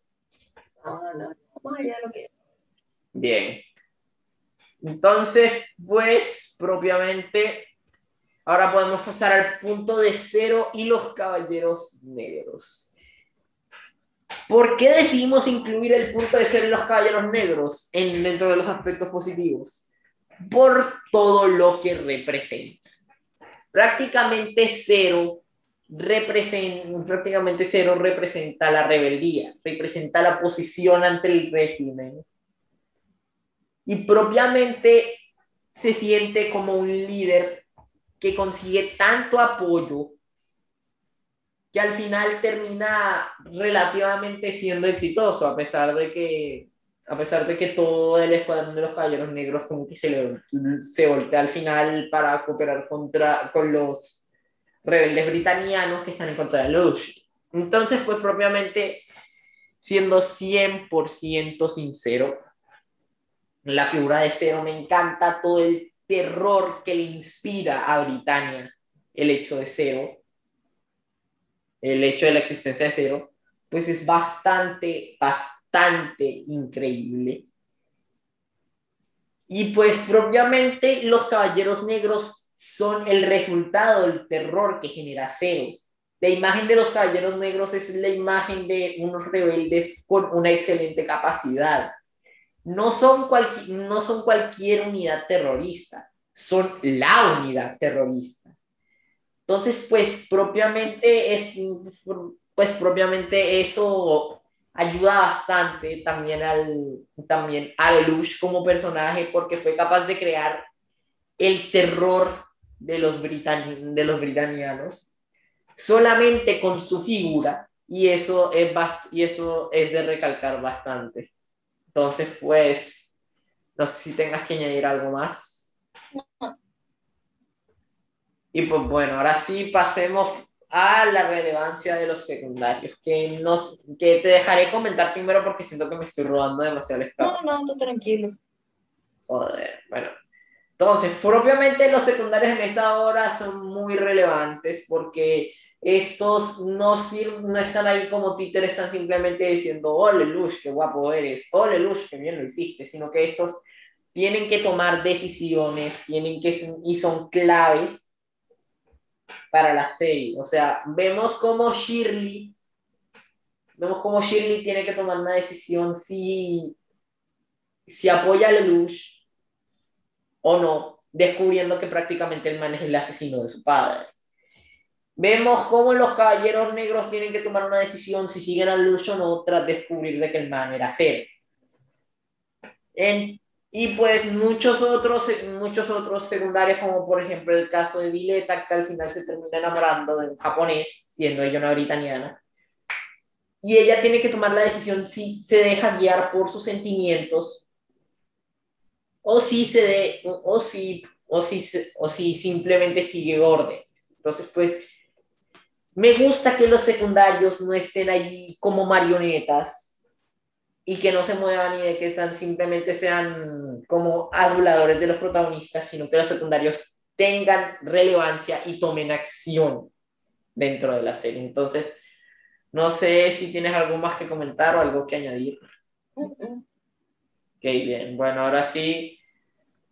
Bien. Entonces, pues, propiamente, ahora podemos pasar al punto de cero y los caballeros negros. ¿Por qué decidimos incluir el punto de cero y los caballeros negros en, dentro de los aspectos positivos? Por todo lo que representa. Prácticamente cero prácticamente cero representa la rebeldía, representa la posición ante el régimen. Y propiamente se siente como un líder que consigue tanto apoyo que al final termina relativamente siendo exitoso, a pesar de que a pesar de que todo el escuadrón de los caballeros negros como que se, le, se voltea al final para cooperar contra, con los rebeldes britanianos que están en contra de Lush. Entonces, pues propiamente, siendo 100% sincero, la figura de Cero me encanta todo el terror que le inspira a Britannia el hecho de Cero, el hecho de la existencia de Cero, pues es bastante, bastante increíble. Y pues propiamente los Caballeros Negros son el resultado del terror que genera Cero. La imagen de los Caballeros Negros es la imagen de unos rebeldes con una excelente capacidad. No son, no son cualquier unidad terrorista, son la unidad terrorista. Entonces, pues propiamente es, pues propiamente eso ayuda bastante también al, también a Lelouch como personaje porque fue capaz de crear el terror de los, de los britanianos solamente con su figura y eso, es y eso es de recalcar bastante. Entonces, pues, no sé si tengas que añadir algo más. Y pues bueno, ahora sí pasemos a la relevancia de los secundarios, que, nos, que te dejaré comentar primero porque siento que me estoy robando demasiado el No, no, tú tranquilo. Joder, bueno. Entonces, propiamente los secundarios en esta hora son muy relevantes porque estos no, no están ahí como títeres, están simplemente diciendo, ole Lush, qué guapo eres, ole Lush, qué bien lo hiciste, sino que estos tienen que tomar decisiones, tienen que, y son claves para la serie. O sea, vemos cómo Shirley, vemos cómo Shirley tiene que tomar una decisión si, si apoya a Lelouch o no, descubriendo que prácticamente el man es el asesino de su padre. Vemos cómo los caballeros negros tienen que tomar una decisión si siguen a Lelouch o no tras descubrir de que el man era cero. En y pues muchos otros, muchos otros secundarios, como por ejemplo el caso de Dileta, que al final se termina enamorando de un japonés, siendo ella una britaniana. Y ella tiene que tomar la decisión si se deja guiar por sus sentimientos o si, se de, o, si, o, si, o si simplemente sigue órdenes. Entonces, pues, me gusta que los secundarios no estén allí como marionetas, y que no se muevan y de que están, simplemente sean como aduladores de los protagonistas, sino que los secundarios tengan relevancia y tomen acción dentro de la serie. Entonces, no sé si tienes algo más que comentar o algo que añadir. Ok, bien. Bueno, ahora sí,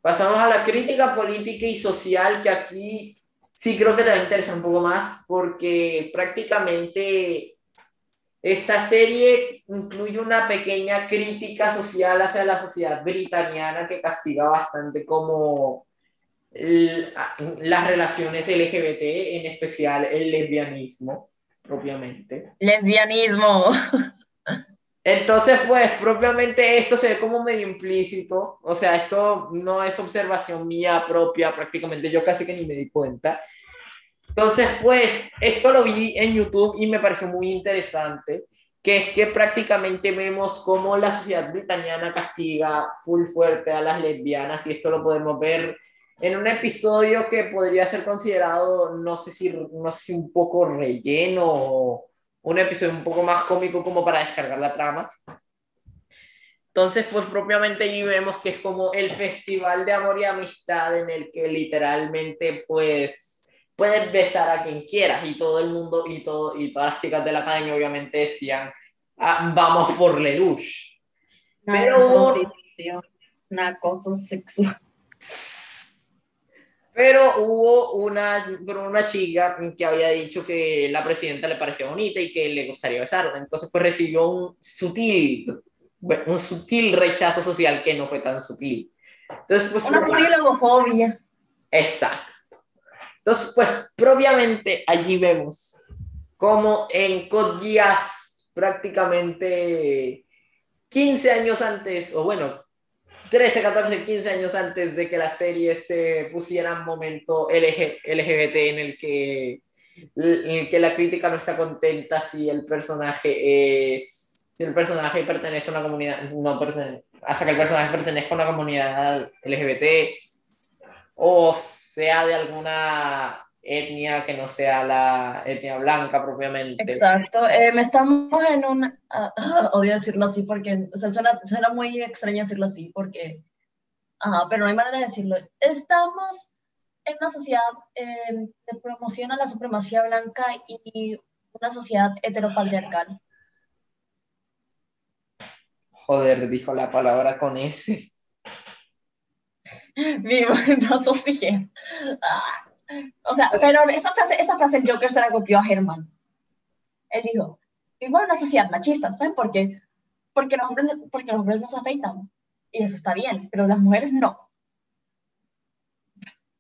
pasamos a la crítica política y social, que aquí sí creo que te va a interesar un poco más, porque prácticamente esta serie incluye una pequeña crítica social hacia la sociedad britaniana que castiga bastante como las relaciones LGBT, en especial el lesbianismo, propiamente. Lesbianismo. Entonces, pues, propiamente esto se ve como medio implícito, o sea, esto no es observación mía propia, prácticamente yo casi que ni me di cuenta, entonces, pues, esto lo vi en YouTube y me pareció muy interesante, que es que prácticamente vemos cómo la sociedad britaniana castiga full fuerte a las lesbianas y esto lo podemos ver en un episodio que podría ser considerado, no sé si, no sé un poco relleno o un episodio un poco más cómico como para descargar la trama. Entonces, pues propiamente ahí vemos que es como el festival de amor y amistad en el que literalmente, pues, puedes besar a quien quieras y todo el mundo y, todo, y todas las chicas de la academia obviamente decían, ah, vamos por Lelouch. Pero un acoso sexual. Pero hubo una, una chica que había dicho que la presidenta le parecía bonita y que le gustaría besarla. Entonces, pues recibió un sutil, un sutil rechazo social que no fue tan sutil. Entonces, pues, una sutil homofobia. Exacto. Entonces, pues propiamente allí vemos como en Code prácticamente 15 años antes, o bueno, 13, 14, 15 años antes de que la serie se pusiera en momento LGBT en el que, en el que la crítica no está contenta si el personaje es si el personaje pertenece a una comunidad, no pertenece, hasta que el personaje pertenezca a una comunidad LGBT o sea de alguna etnia que no sea la etnia blanca propiamente. Exacto, eh, estamos en un, uh, odio decirlo así porque o sea, suena, suena, muy extraño decirlo así porque, ajá, pero no hay manera de decirlo. Estamos en una sociedad eh, que promociona la supremacía blanca y una sociedad heteropatriarcal. Joder, dijo la palabra con S. Vivo en la sociedad. Ah. O sea, pero esa frase, esa frase el Joker se la copió a Herman. Él dijo, vivo en una sociedad machista, ¿saben por qué? Porque los hombres, porque los hombres no se afeitan. Y eso está bien, pero las mujeres no.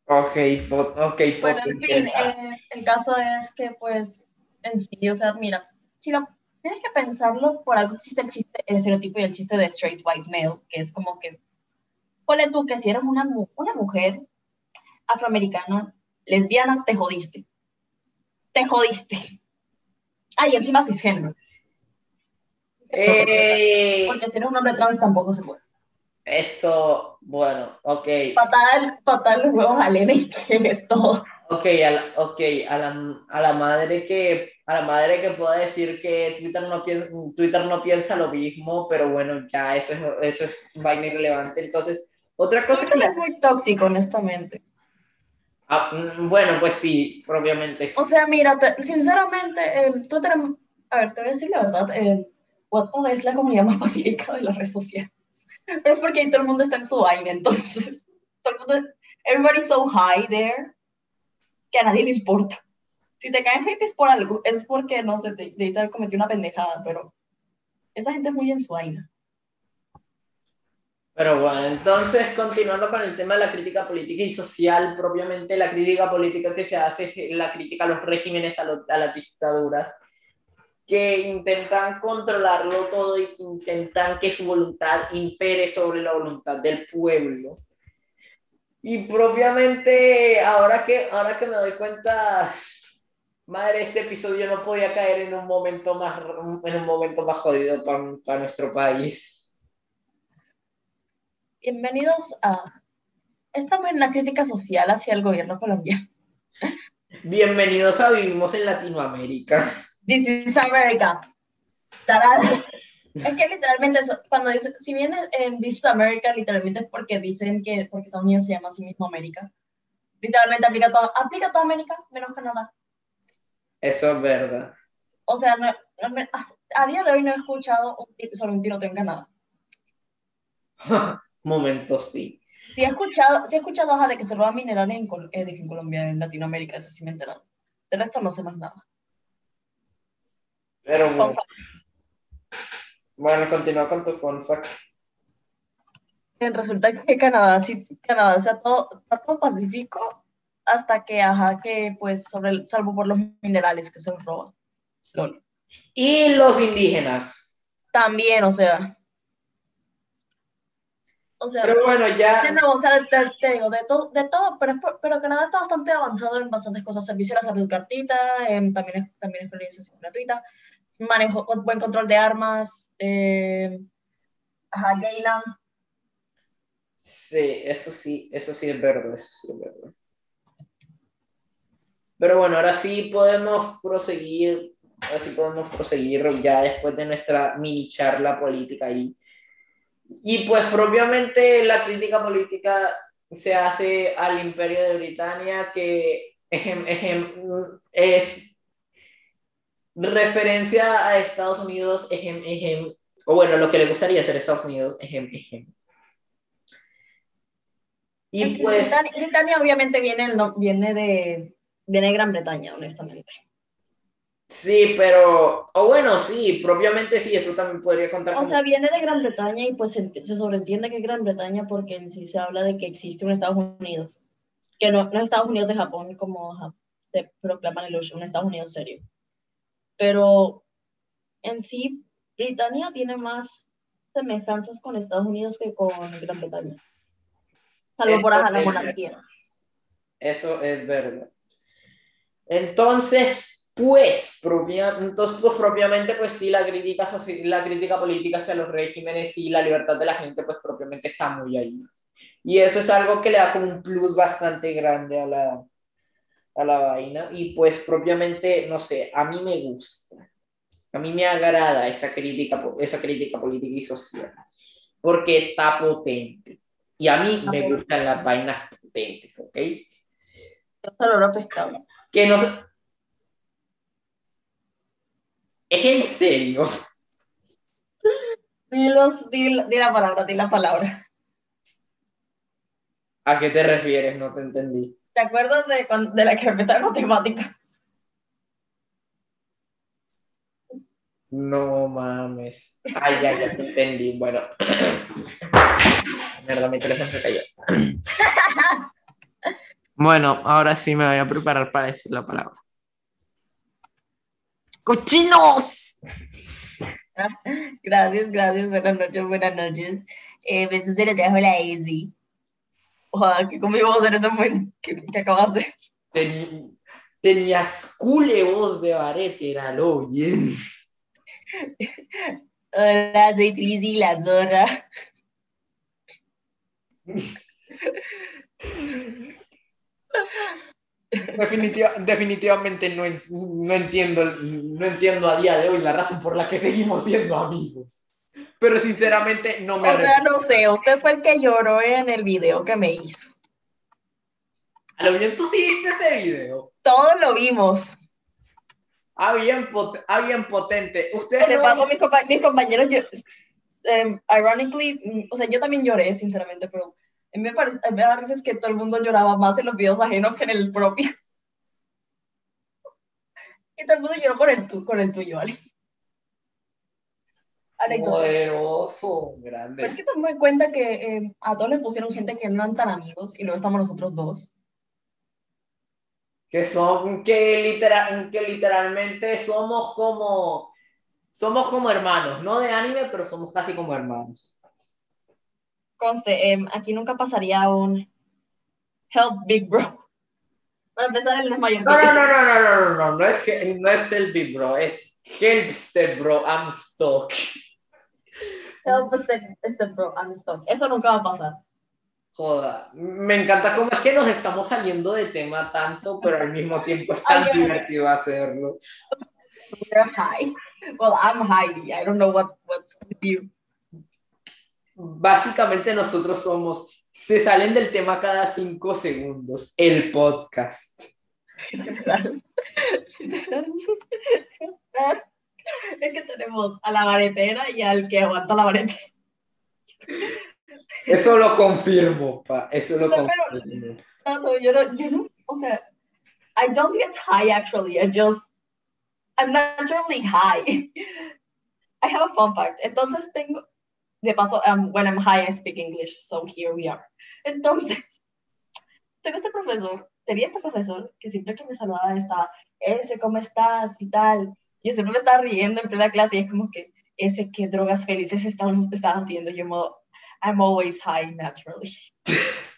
Ok, ok. Bueno, en fin, eh, el caso es que, pues, en sí, o sea, mira, si lo tienes que pensarlo, por algo existe el chiste, el estereotipo y el chiste de straight white male, que es como que, ponle tú que si eres una, una mujer afroamericana, lesbiana, te jodiste. Te jodiste. Ay, encima cisgénero. Eh, porque si eres un hombre trans tampoco se puede. Esto, bueno, ok. Patar, patar los huevos a Lene, que es todo. Ok, a la, okay a, la, a la madre que a la madre que pueda decir que Twitter no piensa, Twitter no piensa lo mismo, pero bueno, ya eso es, eso es vaina irrelevante. Entonces, otra cosa que... es muy tóxico, honestamente. Ah, mm, bueno, pues sí, propiamente sí. O sea, mira, sinceramente, eh, Twitter, a ver, te voy a decir la verdad, eh, WhatsApp es la comunidad más pacífica de las redes sociales. Pero es porque ahí todo el mundo está en su vaina, entonces, todo el mundo, everybody's so high there, que a nadie le importa si te caen hate es por algo, es porque, no sé, te, debiste haber cometido una pendejada, pero esa gente es muy en su vaina. Pero bueno, entonces continuando con el tema de la crítica política y social, propiamente la crítica política que se hace es la crítica a los regímenes, a, a las dictaduras, que intentan controlarlo todo y intentan que su voluntad impere sobre la voluntad del pueblo. Y propiamente, ahora que, ahora que me doy cuenta, Madre, este episodio no podía caer en un momento más, en un momento más jodido para nuestro país. Bienvenidos a... Estamos en una crítica social hacia el gobierno colombiano. Bienvenidos a Vivimos en Latinoamérica. This is America. Es que literalmente, cuando dice, si viene en This is America, literalmente es porque dicen que porque Estados Unidos se llama así mismo América. Literalmente aplica, todo, aplica toda América, menos Canadá. Eso es verdad. O sea, a, día de hoy no he escuchado un, sobre un tiroteo en Canadá. Momentos sí. Sí he escuchado, sí he escuchado de que se roban minerales en, eh, en Colombia, en Latinoamérica, eso sí me he enterado. De resto no sé más nada. Pero bueno. Bueno, continúa con tu fun fact. Resulta que Canadá, sí, Canadá está todo, está todo pacífico hasta que, ajá, que pues, sobre, salvo por los minerales que se roban. Y los indígenas. También, o sea. O sea, pero bueno, ya. o sea, te, digo, de todo, de todo pero, pero Canadá está bastante avanzado en bastantes cosas. Servicio a la salud cartita, eh, también, es, también es gratuita, manejo, buen control de armas, eh, ajá, Gayland. Sí, eso sí, eso sí es verdad, eso sí es verdad. Pero bueno, ahora sí podemos proseguir, ahora sí podemos proseguir ya después de nuestra mini charla política ahí. Y pues propiamente la crítica política se hace al imperio de Britania que es referencia a Estados Unidos, o bueno, lo que le gustaría ser Estados Unidos, Y pues... Britania, obviamente viene, viene de, viene de Gran Bretaña, honestamente. Sí, pero, o bueno, sí, propiamente sí, eso también podría contar. O sea, viene de Gran Bretaña y pues se, sobreentiende que es Gran Bretaña porque en sí se habla de que existe un Estados Unidos, que no, no es Estados Unidos de Japón como se proclaman el un Estados Unidos serio. Pero en sí, Britania tiene más semejanzas con Estados Unidos que con Gran Bretaña. Salvo por la monarquía. Eso es verdad. Entonces, pues, propia, entonces, pues propiamente, pues sí, la crítica, la crítica política hacia los regímenes y la libertad de la gente, pues propiamente está muy ahí. Y eso es algo que le da como un plus bastante grande a la, a la vaina. Y pues propiamente, no sé, a mí me gusta. A mí me agrada esa crítica, esa crítica política y social. Porque está potente. Y a mí me gustan las vainas potentes, ¿ok? Yo pescado. Que no ¿Es en serio? Di, di, la palabra, di la palabra. ¿A qué te refieres? No te entendí. ¿Te acuerdas de, de la carpeta de matemáticas? No mames. Ay, ya, ya te entendí. Bueno. Mierda, mi teléfono se cayó. bueno, ahora sí me voy a preparar para decir la palabra. ¡Cochinos! Gracias, gracias. Buenas noches, buenas noches. Eh, besos se los dejo la Easy. Ojalá que conmigo vos eres buen que, que acabas de. tenías cule voz de baretera, lo bien. Hola, soy Trizzy la zorra. definitivamente no, no, entiendo, no entiendo a día de hoy la razón por la que seguimos siendo amigos. Pero sinceramente no me... O sea, no sé, usted fue el que lloró en el video que me hizo. A lo bien tú sí viste ese video. Todos lo vimos. Ah, bien, ah, bien potente. Ustedes De paso, mis, compañeros, yo, em, ironically, o sea, yo también lloré, sinceramente, pero me parece, me da veces que todo el mundo lloraba más en los videos ajenos que en el propio. y todo el mundo lloró con el, con el tuyo, Ali. Poderoso, grande. Pero es que tomé en cuenta que eh, a todos les pusieron gente que no eran tan amigos y luego estamos nosotros dos. Que son, que, literal, que literalmente somos como, somos como hermanos, no de anime, pero somos casi como hermanos. Conste, em, aquí nunca pasaría un Help Big Bro. Para empezar, él no es mayor. No, no, no, no, no, no, no, no, es, que, no es el Big Bro, es Help Step Bro, I'm stuck. Help Step, step Bro, I'm stuck. Eso nunca va a pasar. Joda, me encanta cómo es que nos estamos saliendo de tema tanto, pero al mismo tiempo es tan divertido hacerlo. High. Well, I'm high. I don't know what, what's with you básicamente nosotros somos, se salen del tema cada cinco segundos, el podcast. Es que tenemos a la varetera y al que aguanta la vareta. Eso lo confirmo, pa. Eso lo confirmo. No, no, yo no, yo no, o sea, I don't get high actually. I just, I'm naturally high. I have a fun fact. Entonces tengo, de paso, um, when I'm high, I speak English, so here we are. Entonces, tengo este profesor, tenía este profesor que siempre que me saludaba estaba, ese, ¿cómo estás? y tal. Yo siempre me estaba riendo en plena clase y es como que, ese, ¿qué drogas felices estás, estás haciendo? Yo modo, I'm always high naturally.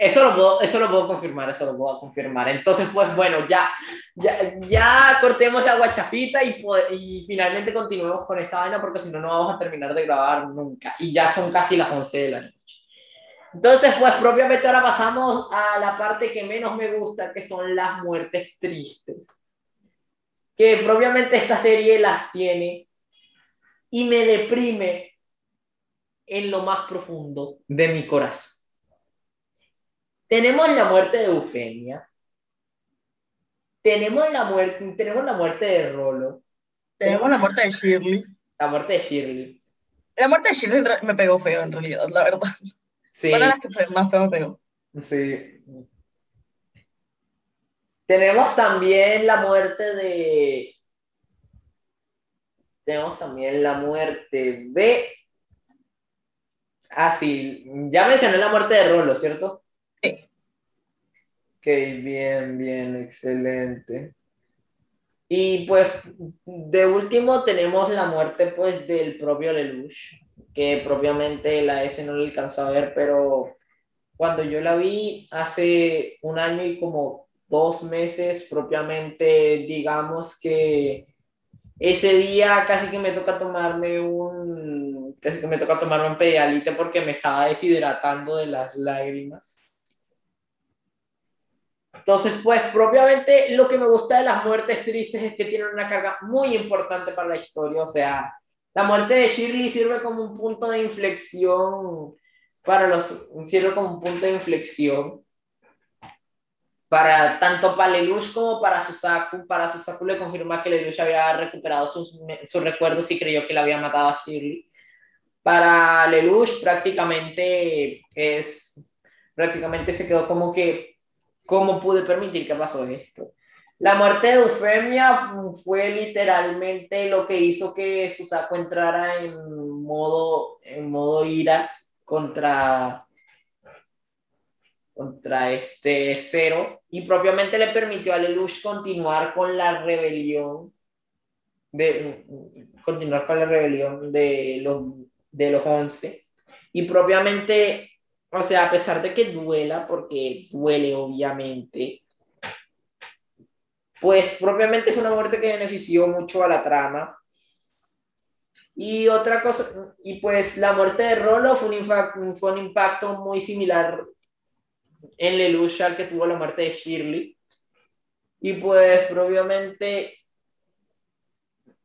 Eso lo, puedo, eso lo puedo confirmar, eso lo puedo confirmar. Entonces, pues bueno, ya, ya, ya cortemos la guachafita y, y finalmente continuemos con esta vaina porque si no, no vamos a terminar de grabar nunca. Y ya son casi las 11 de la noche. Entonces, pues propiamente ahora pasamos a la parte que menos me gusta, que son las muertes tristes. Que propiamente esta serie las tiene y me deprime en lo más profundo de mi corazón. Tenemos la muerte de Eufemia. Tenemos la muerte, tenemos la muerte de Rolo. Tenemos la muerte de Shirley. La muerte de Shirley. La muerte de Shirley me pegó feo, en realidad, la verdad. Sí. Fue las que más feo me pegó. Sí. Tenemos también la muerte de. Tenemos también la muerte de. Ah, sí. Ya mencioné la muerte de Rolo, ¿cierto? Bien, bien, excelente. Y pues de último tenemos la muerte pues del propio Lelouch, que propiamente la S no le alcanzó a ver, pero cuando yo la vi hace un año y como dos meses propiamente, digamos que ese día casi que me toca tomarme un, casi que me toca tomarme un pedialite porque me estaba deshidratando de las lágrimas. Entonces, pues propiamente lo que me gusta de las muertes tristes es que tienen una carga muy importante para la historia. O sea, la muerte de Shirley sirve como un punto de inflexión para los, sirve como un punto de inflexión para tanto para Lelouch como para Susaku. Para Susaku le confirma que Lelouch había recuperado sus, sus recuerdos y creyó que la había matado a Shirley. Para Lelouch prácticamente es prácticamente se quedó como que ¿cómo pude permitir que pasó esto? La muerte de Eufemia fue literalmente lo que hizo que Susaku entrara en modo, en modo ira contra, contra este cero y propiamente le permitió a Lelouch continuar con la rebelión de continuar con la rebelión de los de los 11 y propiamente o sea a pesar de que duela porque duele obviamente pues propiamente es una muerte que benefició mucho a la trama y otra cosa, y pues la muerte de Rolo fue un, fue un impacto muy similar en Lelouch al que tuvo la muerte de Shirley. Y pues propiamente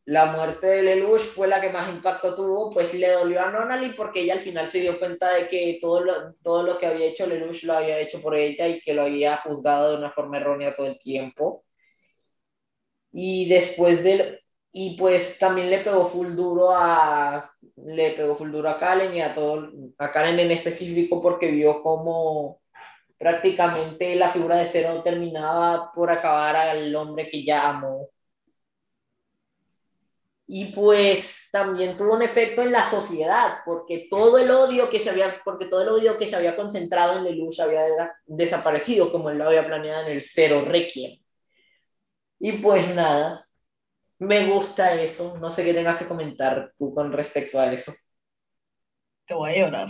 la muerte de Lelouch fue la que más impacto tuvo, pues le dolió a Nonali porque ella al final se dio cuenta de que todo lo, todo lo que había hecho Lelouch lo había hecho por ella y que lo había juzgado de una forma errónea todo el tiempo. Y después de, y pues también le pegó full duro a le pegó full duro a Kalen y a todo a Kalen en específico porque vio como prácticamente la figura de Cero terminaba por acabar al hombre que ya amó y pues también tuvo un efecto en la sociedad porque todo el odio que se había porque todo el odio que se había concentrado en Lelouch había desaparecido como él lo había planeado en el Cero Requiem y pues nada me gusta eso. No sé qué tengas que comentar tú con respecto a eso. Te voy a llorar.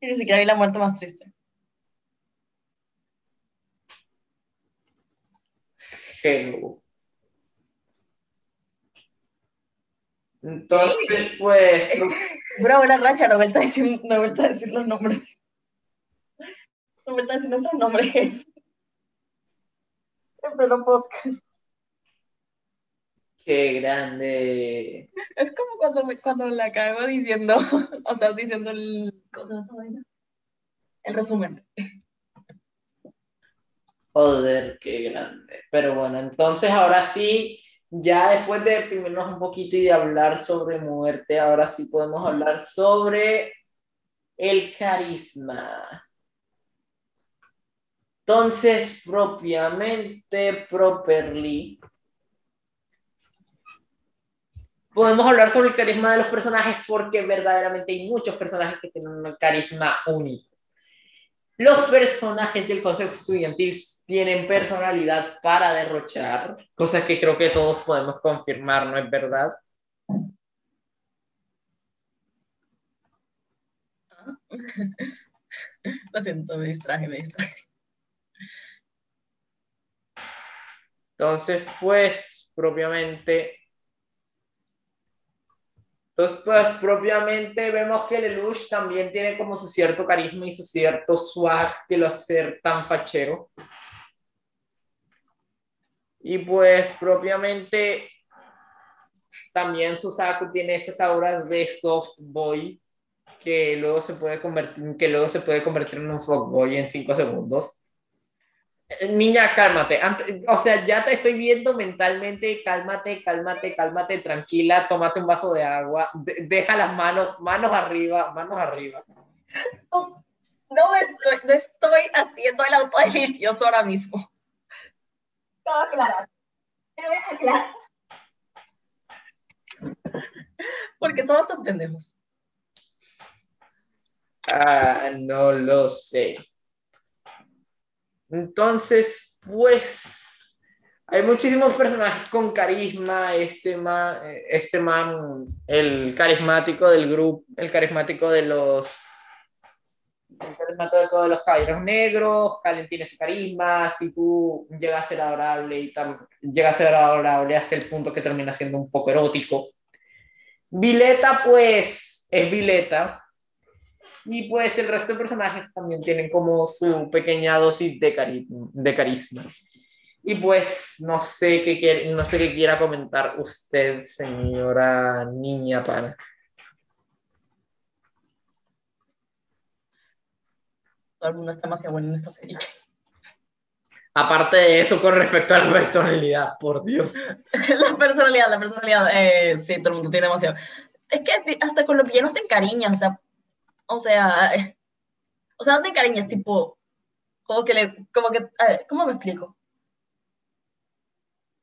Y ni siquiera vi la muerte más triste. Hello. Entonces, pues. Una buena racha, no vuelta a decir, no vuelta a decir los nombres. No vuelta a decir nuestros nombres. En pleno podcast. Qué grande. Es como cuando, me, cuando la cago diciendo, o sea, diciendo el, el resumen. Joder, qué grande. Pero bueno, entonces ahora sí, ya después de deprimirnos un poquito y de hablar sobre muerte, ahora sí podemos hablar sobre el carisma. Entonces, propiamente, properly, podemos hablar sobre el carisma de los personajes porque verdaderamente hay muchos personajes que tienen un carisma único. Los personajes del Consejo Estudiantil tienen personalidad para derrochar, cosas que creo que todos podemos confirmar, ¿no es verdad? Lo siento, me distraje, me distraje. Entonces, pues, propiamente, entonces, pues propiamente vemos que Lelouch también tiene como su cierto carisma y su cierto swag que lo hace ser tan fachero. Y pues propiamente también Susaku tiene esas auras de soft boy que luego se puede convertir, que luego se puede convertir en un boy en cinco segundos. Niña, cálmate. o sea, ya te estoy viendo mentalmente. Cálmate, cálmate, cálmate, tranquila. Tómate un vaso de agua. deja las manos, manos arriba, manos arriba. No, estoy, no estoy haciendo el auto delicioso ahora mismo. Todo aclarar. Te voy a aclarar. Porque somos tan pendejos. Ah, no lo sé. Entonces, pues, hay muchísimos personajes con carisma. Este man, este man, el carismático del grupo, el carismático de los el carismático de los caballeros negros, Kalen tiene su carisma, si tú llegas a ser adorable y llega a ser adorable hasta el punto que termina siendo un poco erótico. Vileta, pues, es Vileta. Y pues el resto de personajes también tienen como su pequeña dosis de, de carisma. Y pues no sé qué quiere, no sé qué quiera comentar usted, señora niña pana. Todo el mundo está más que bueno en esta serie. Aparte de eso, con respecto a la personalidad, por Dios. la personalidad, la personalidad, eh, sí, todo el mundo tiene demasiado. Es que hasta con los villanos te encariñas, o sea, o sea, o sea, no te encariñas, tipo, como que le, como que, ¿cómo me explico?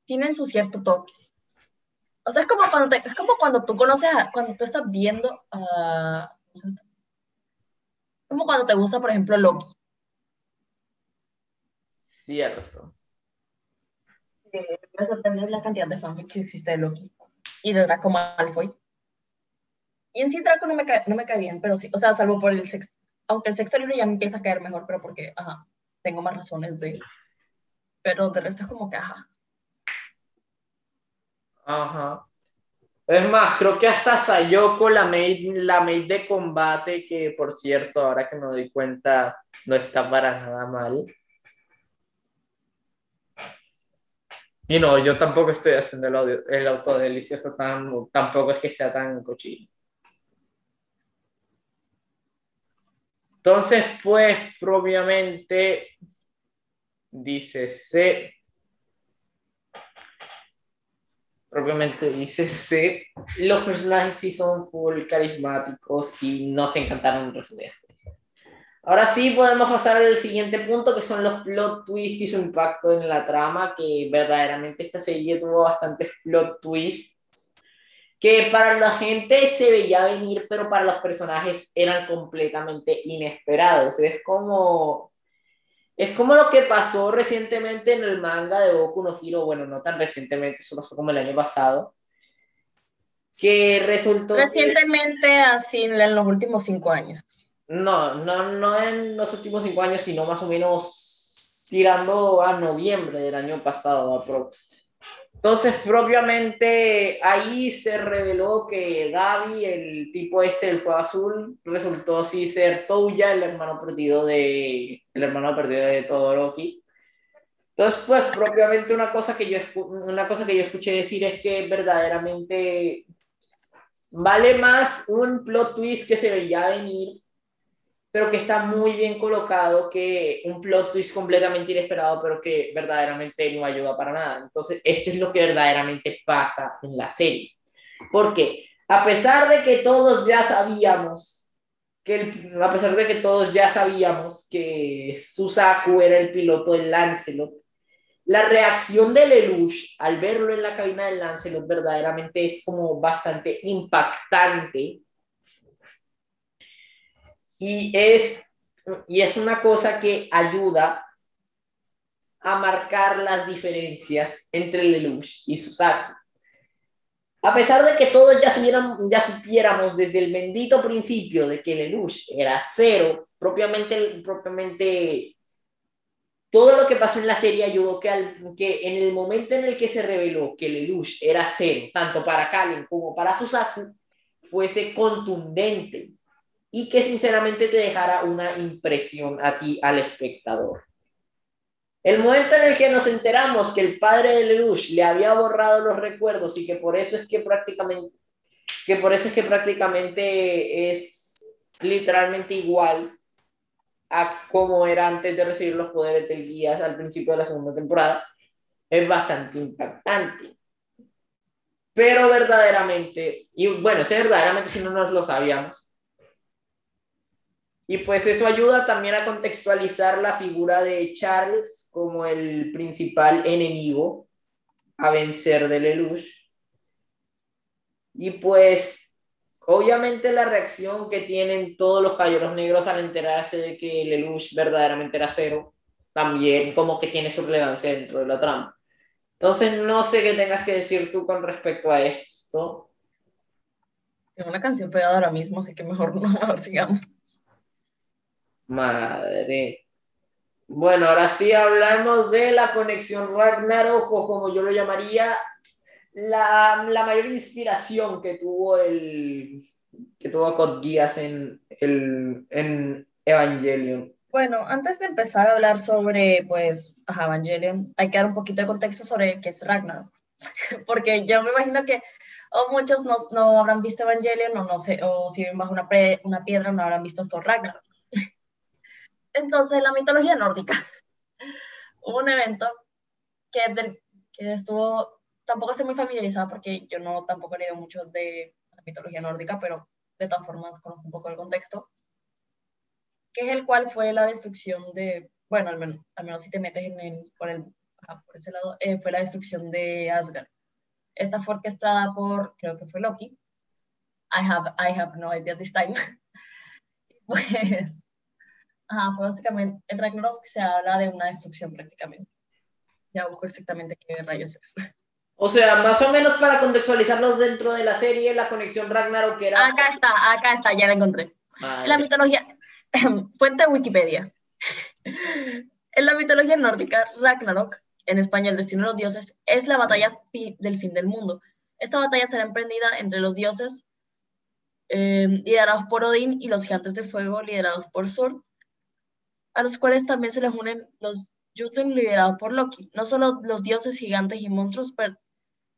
Tienen su cierto toque. O sea, es como cuando, es como cuando tú conoces, cuando tú estás viendo a... como cuando te gusta, por ejemplo, Loki. Cierto. me sorprende la cantidad de fanfic que existe de Loki y de Draco Malfoy. Y en sí Draco no me, cae, no me cae bien, pero sí, o sea, salvo por el sexto, aunque el sexto libro ya me empieza a caer mejor, pero porque, ajá, tengo más razones de... Pero de resto es como que, ajá. Ajá. Es más, creo que hasta Sayoko, la maid, la maid de combate, que por cierto, ahora que me doy cuenta, no está para nada mal. Y no, yo tampoco estoy haciendo el, audio, el autodelicioso, tan, tampoco es que sea tan cochino. Entonces, pues, propiamente, dice C. Propiamente dice C. Los personajes sí son full carismáticos y no se encantaron los Ahora sí podemos pasar al siguiente punto, que son los plot twists y su impacto en la trama, que verdaderamente esta serie tuvo bastantes plot twists que para la gente se veía venir, pero para los personajes eran completamente inesperados. Es como, es como lo que pasó recientemente en el manga de Boku no Hero, bueno, no tan recientemente, eso pasó como el año pasado, que resultó... Recientemente, así en los últimos cinco años. No, no, no en los últimos cinco años, sino más o menos tirando a noviembre del año pasado, aprox. Entonces, propiamente ahí se reveló que Gaby, el tipo este del fuego azul, resultó sí ser Touya, el hermano perdido de, el hermano perdido de Todoroki. Entonces, pues propiamente una cosa que yo, una cosa que yo escuché decir es que verdaderamente vale más un plot twist que se veía venir pero que está muy bien colocado, que un plot twist completamente inesperado, pero que verdaderamente no ayuda para nada. Entonces, esto es lo que verdaderamente pasa en la serie. Porque a pesar de que todos ya sabíamos que a pesar de que todos ya sabíamos que Susaku era el piloto del Lancelot, la reacción de Lelouch al verlo en la cabina del Lancelot verdaderamente es como bastante impactante y es, y es una cosa que ayuda a marcar las diferencias entre Lelouch y Susaku. A pesar de que todos ya, ya supiéramos desde el bendito principio de que Lelouch era cero, propiamente, propiamente todo lo que pasó en la serie ayudó que, al, que en el momento en el que se reveló que Lelouch era cero, tanto para Kalen como para Susaku, fuese contundente y que sinceramente te dejara una impresión a ti, al espectador. El momento en el que nos enteramos que el padre de Lelouch le había borrado los recuerdos y que por eso es que prácticamente, que por eso es que prácticamente es literalmente igual a como era antes de recibir los poderes del guías al principio de la segunda temporada, es bastante impactante. Pero verdaderamente, y bueno, es verdaderamente si no nos lo sabíamos, y pues eso ayuda también a contextualizar la figura de Charles como el principal enemigo a vencer de Lelouch. Y pues obviamente la reacción que tienen todos los caballeros negros al enterarse de que Lelouch verdaderamente era cero, también como que tiene su relevancia dentro de la trama. Entonces no sé qué tengas que decir tú con respecto a esto. Tengo una canción pegada ahora mismo, así que mejor no sigamos. Madre. Bueno, ahora sí hablamos de la conexión Ragnarok, o como yo lo llamaría, la, la mayor inspiración que tuvo el que tuvo Geass en, en Evangelion. Bueno, antes de empezar a hablar sobre, pues, Evangelion, hay que dar un poquito de contexto sobre qué es Ragnarok. Porque yo me imagino que o muchos no, no, habrán visto Evangelion, o no sé, o si ven bajo una, una piedra no habrán visto Thor Ragnarok. Entonces, la mitología nórdica. Hubo un evento que, que estuvo, tampoco estoy muy familiarizada porque yo no tampoco he leído mucho de la mitología nórdica, pero de todas formas conozco un poco el contexto, que es el cual fue la destrucción de, bueno, al menos, al menos si te metes en el, por, el, por ese lado, eh, fue la destrucción de Asgard. Esta fue orquestada por, creo que fue Loki. I have, I have no idea this time. pues, ajá, fue básicamente, el Ragnarok se habla de una destrucción prácticamente. Ya busco exactamente qué rayos es. O sea, más o menos para contextualizarlos dentro de la serie, la conexión Ragnarok era... Acá está, acá está, ya la encontré. La mitología, fuente Wikipedia. en la mitología nórdica, Ragnarok, en español, el destino de los dioses, es la batalla del fin del mundo. Esta batalla será emprendida entre los dioses eh, liderados por Odín y los gigantes de fuego liderados por Sur, a los cuales también se les unen los Jotun liderados por Loki. No solo los dioses gigantes y monstruos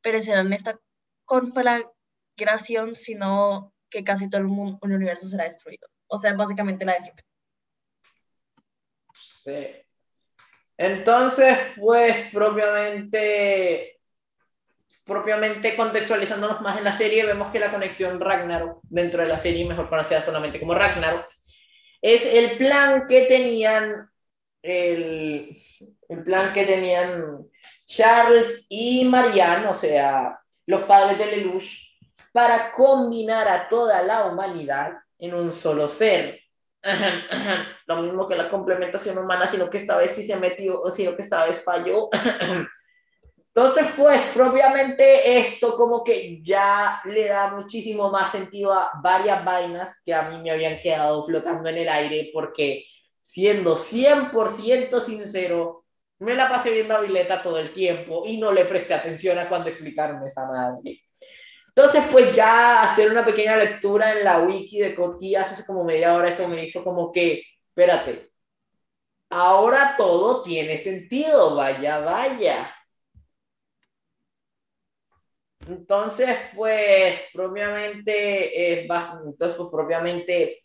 perecerán en esta conflagración, sino que casi todo el, universo será destruido. O sea, básicamente la destrucción. Sí. Entonces, pues propiamente, propiamente contextualizándonos más en la serie, vemos que la conexión Ragnarok, dentro de la serie, mejor conocida solamente como Ragnarok, es el plan que tenían el, el plan que tenían Charles y Marianne, o sea, los padres de Lelouch, para combinar a toda la humanidad en un solo ser. Lo mismo que la complementación humana, sino que esta vez sí se metió, sino que esta vez falló. Entonces, pues, propiamente esto como que ya le da muchísimo más sentido a varias vainas que a mí me habían quedado flotando en el aire, porque siendo 100% sincero, me la pasé viendo a Vileta todo el tiempo y no le presté atención a cuando explicaron esa madre. Entonces, pues ya hacer una pequeña lectura en la wiki de Cotillas hace como media hora, eso me hizo como que, espérate, ahora todo tiene sentido, vaya, vaya. Entonces, pues, propiamente, eh, entonces, pues, propiamente,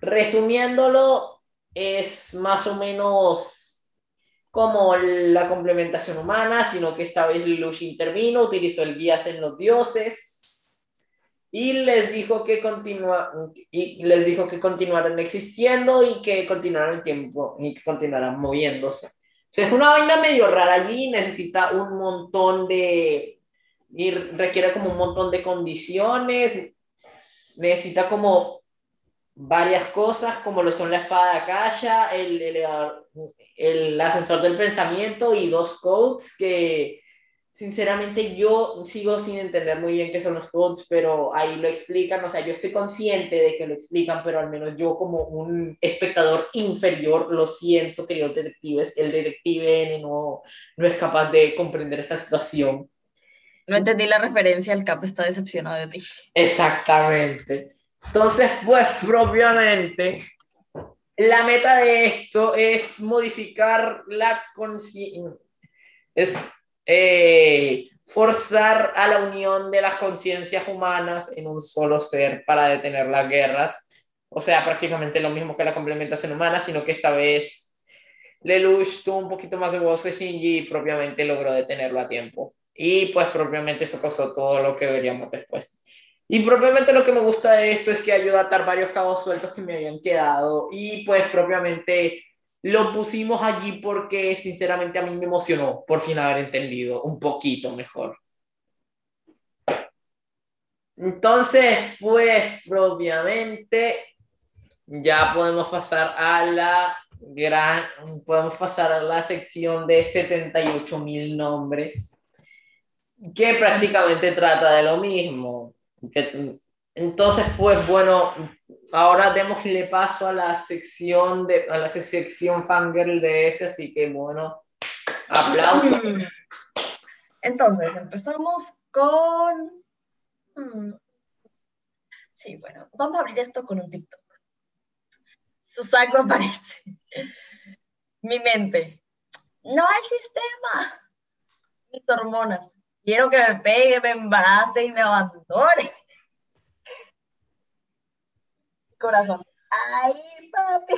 resumiéndolo, es más o menos como la complementación humana, sino que esta vez Lelouch intervino, utilizó el guías en los dioses y les dijo que continua, y les dijo que continuaran existiendo y que continuaran el tiempo y que continuaran moviéndose. O sea, es una vaina medio rara allí, necesita un montón de y requiere como un montón de condiciones, necesita como varias cosas como lo son la espada de Akasha, el, el, ascensor del pensamiento y dos codes que sinceramente yo sigo sin entender muy bien qué son los codes, pero ahí lo explican, o sea, yo estoy consciente de que lo explican, pero al menos yo como un espectador inferior lo siento, queridos detectives, el detective N no, no es capaz de comprender esta situación. No entendí la referencia, el Cap está decepcionado de ti. Exactamente. Entonces, pues propiamente, la meta de esto es modificar la conciencia, es eh, forzar a la unión de las conciencias humanas en un solo ser para detener las guerras. O sea, prácticamente lo mismo que la complementación humana, sino que esta vez Lelouch tuvo un poquito más de voz de Shinji y propiamente logró detenerlo a tiempo. Y pues propiamente eso causó todo lo que veríamos después. Y propiamente lo que me gusta de esto es que ayuda a atar varios cabos sueltos que me habían quedado y pues propiamente lo pusimos allí porque sinceramente a mí me emocionó por fin haber entendido un poquito mejor. Entonces, pues propiamente ya podemos pasar a la gran, podemos pasar a la sección de 78 mil nombres que prácticamente trata de lo mismo entonces, pues bueno, ahora démosle paso a la sección de a la sección fangirl de ese, así que bueno, aplausos. Mm. Entonces, empezamos con... mm, Sí, bueno, vamos a abrir esto con un TikTok. Susaku aparece. Mi mente. No hay sistema. Mis hormonas. Quiero que me pegue, me embarace y me abandone. Corazón. Ay, papi.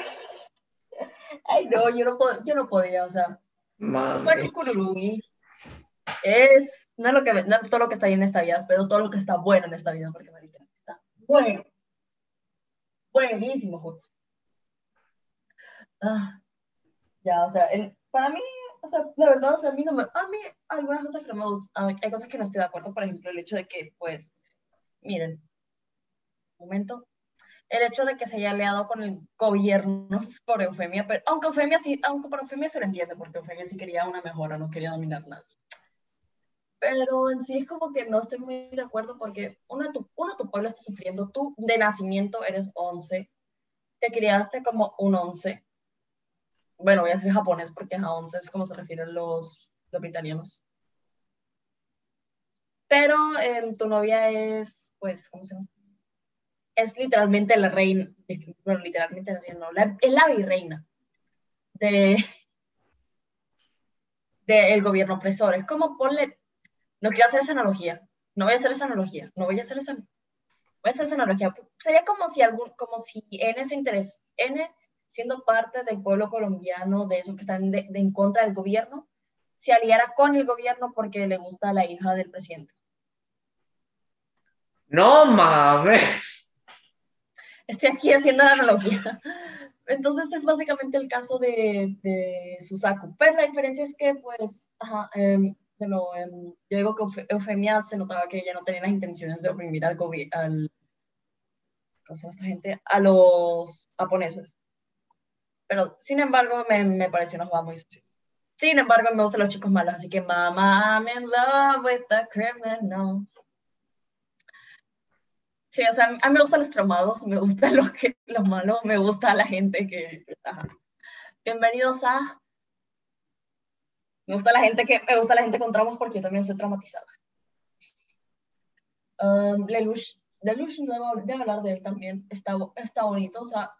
Ay, no, yo no, yo no podía, o sea. Kururugi es no, es lo que, no es todo lo que está bien en esta vida, pero todo lo que está bueno en esta vida, porque marica, está bueno. Buenísimo. Ah, ya, o sea, el- para mí, o sea, la verdad, o sea, a mí no me, a mí algunas cosas que no me gustan, hay cosas que no estoy de acuerdo, por ejemplo, el hecho de que, pues, miren, un momento, el hecho de que se haya aliado con el gobierno por Eufemia, pero, aunque Eufemia sí, aunque por Eufemia se lo entiende, porque Eufemia sí quería una mejora, no quería dominar nada. Pero en sí es como que no estoy muy de acuerdo porque uno, tu, uno tu pueblo está sufriendo, tú de nacimiento eres 11, te criaste como un 11. Bueno, voy a decir japonés porque a 11 es como se refieren los, los británicos. Pero em, tu novia es, pues, ¿cómo se llama? Es literalmente la reina, bueno, literalmente la reina, no, la- es la virreina de del gobierno opresor. Es como ponle, no quiero hacer esa analogía, no voy a hacer esa analogía, no voy a hacer esa, voy a hacer esa analogía. Sería como si algún, como si N se interés, N siendo parte del pueblo colombiano, de esos que están de, de en contra del gobierno, se aliara con el gobierno porque le gusta a la hija del presidente. No mames. Estoy aquí haciendo la analogía. Entonces es básicamente el caso de, de Susaku. Pero la diferencia es que, pues, ajá, de nuevo, em, yo digo que Eufe- Eufemia se notaba que ella no tenía las intenciones de oprimir al gobierno, al, ¿cómo se llama esta gente? A los japoneses. Pero, sin embargo, me, me pareció una jugada muy sucia. Sin embargo, me gustan los chicos malos, así que, mamá, I'm in love with the criminals. Sí, o sea, a mí me gustan los traumados, me gustan los, los malos, me gusta la gente que... ajá. Bienvenidos a... Me gusta la gente que... Me gusta la gente con traumas porque yo también soy traumatizada. Um, Lelouch, Lelouch debo, debo hablar de él también, está, está bonito, o sea,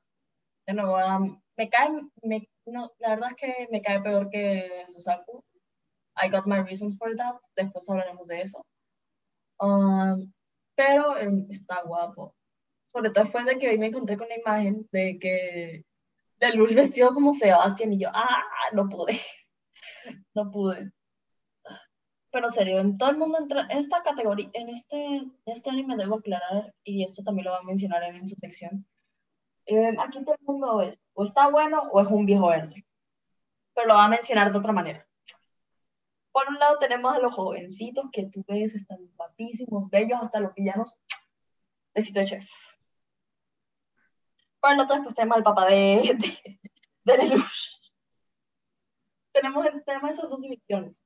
de nuevo, um, me cae, me, no, la verdad es que me cae peor que Susaku. I got my reasons for that, después hablaremos de eso. Um, pero em, está guapo. Sobre todo después de que hoy me encontré con la imagen de que de luz vestido como Sebastián y yo, ah, no pude, no pude. Pero serio, en todo el mundo entra, en esta categoría, en este, en este anime debo aclarar, y esto también lo va a mencionar en su sección, eh, aquí todo el mundo es, o está bueno o es un viejo verde, pero lo va a mencionar de otra manera. Por un lado tenemos a los jovencitos que tú ves, están guapísimos, bellos, hasta los villanos. Besito de chef. Por el otro, pues tenemos al papá de, de, de Lelouch. Tenemos, tenemos esas dos divisiones.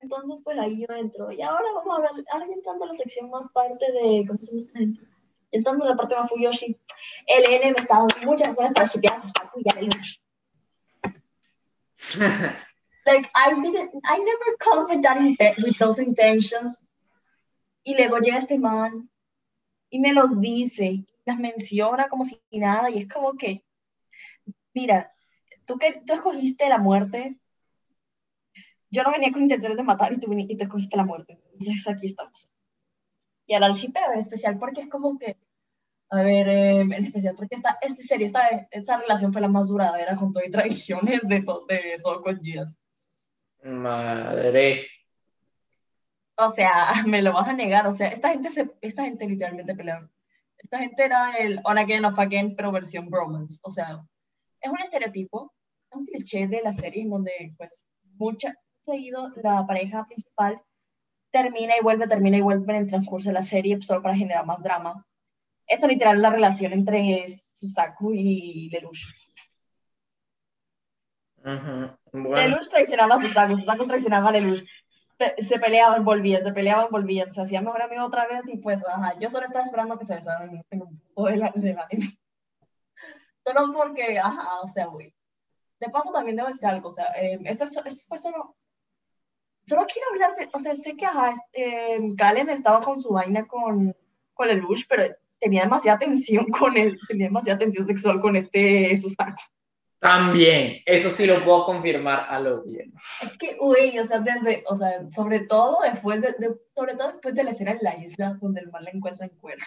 Entonces, pues ahí yo entro. Y ahora vamos a hablar, ahora entrando a la sección más parte de, ¿cómo se llama esta gente? A la parte más Fuyoshi. El N me está dando muchas razones para shipear a Susaku y a Lelouch. like I didn't, I never come with that inten- with those intentions. Y luego llega este man y me los dice, las menciona como si nada, y es como que, mira, tú que tú escogiste la muerte, yo no venía con intenciones de matar y tú, y tú escogiste la muerte. Entonces aquí estamos. Y el shipeo en especial porque es como que, a ver, eh, en especial porque esta, esta serie, esta, esta relación fue la más duradera con todo y tradiciones de, to, de todo con Gias. Madre. O sea, me lo vas a negar. O sea, esta gente, se, esta gente literalmente pelearon. Esta gente era el on again, off again, pero versión bromance. O sea, es un estereotipo, un cliché de la serie en donde, pues, mucha, seguido la pareja principal termina y vuelve, termina y vuelve en el transcurso de la serie solo para generar más drama. Esto literal es la relación entre Susaku y Lelouch. Ujú, Bueno, Lelouch traicionaba a Susaku, Susaku traicionaba a Lelouch. se peleaban, volvían, se peleaban, volvían, se hacían mejor amigo otra vez y pues, ajá, yo solo estaba esperando que se besaran en, un punto del, del anime. Solo porque, ajá, o sea, güey. De paso también debo decir algo, o sea, eh, este, este fue solo, solo quiero hablar de, o sea, sé que, ajá, eh, Galen estaba con su vaina con, con el Lush, pero tenía demasiada tensión con él, tenía demasiada tensión sexual con este Susaku. También, eso sí lo puedo confirmar a lo bien. Es que, güey, o sea, desde, o sea, sobre todo después de, sobre todo después de la escena en la isla donde el mal la encuentra en cuerda.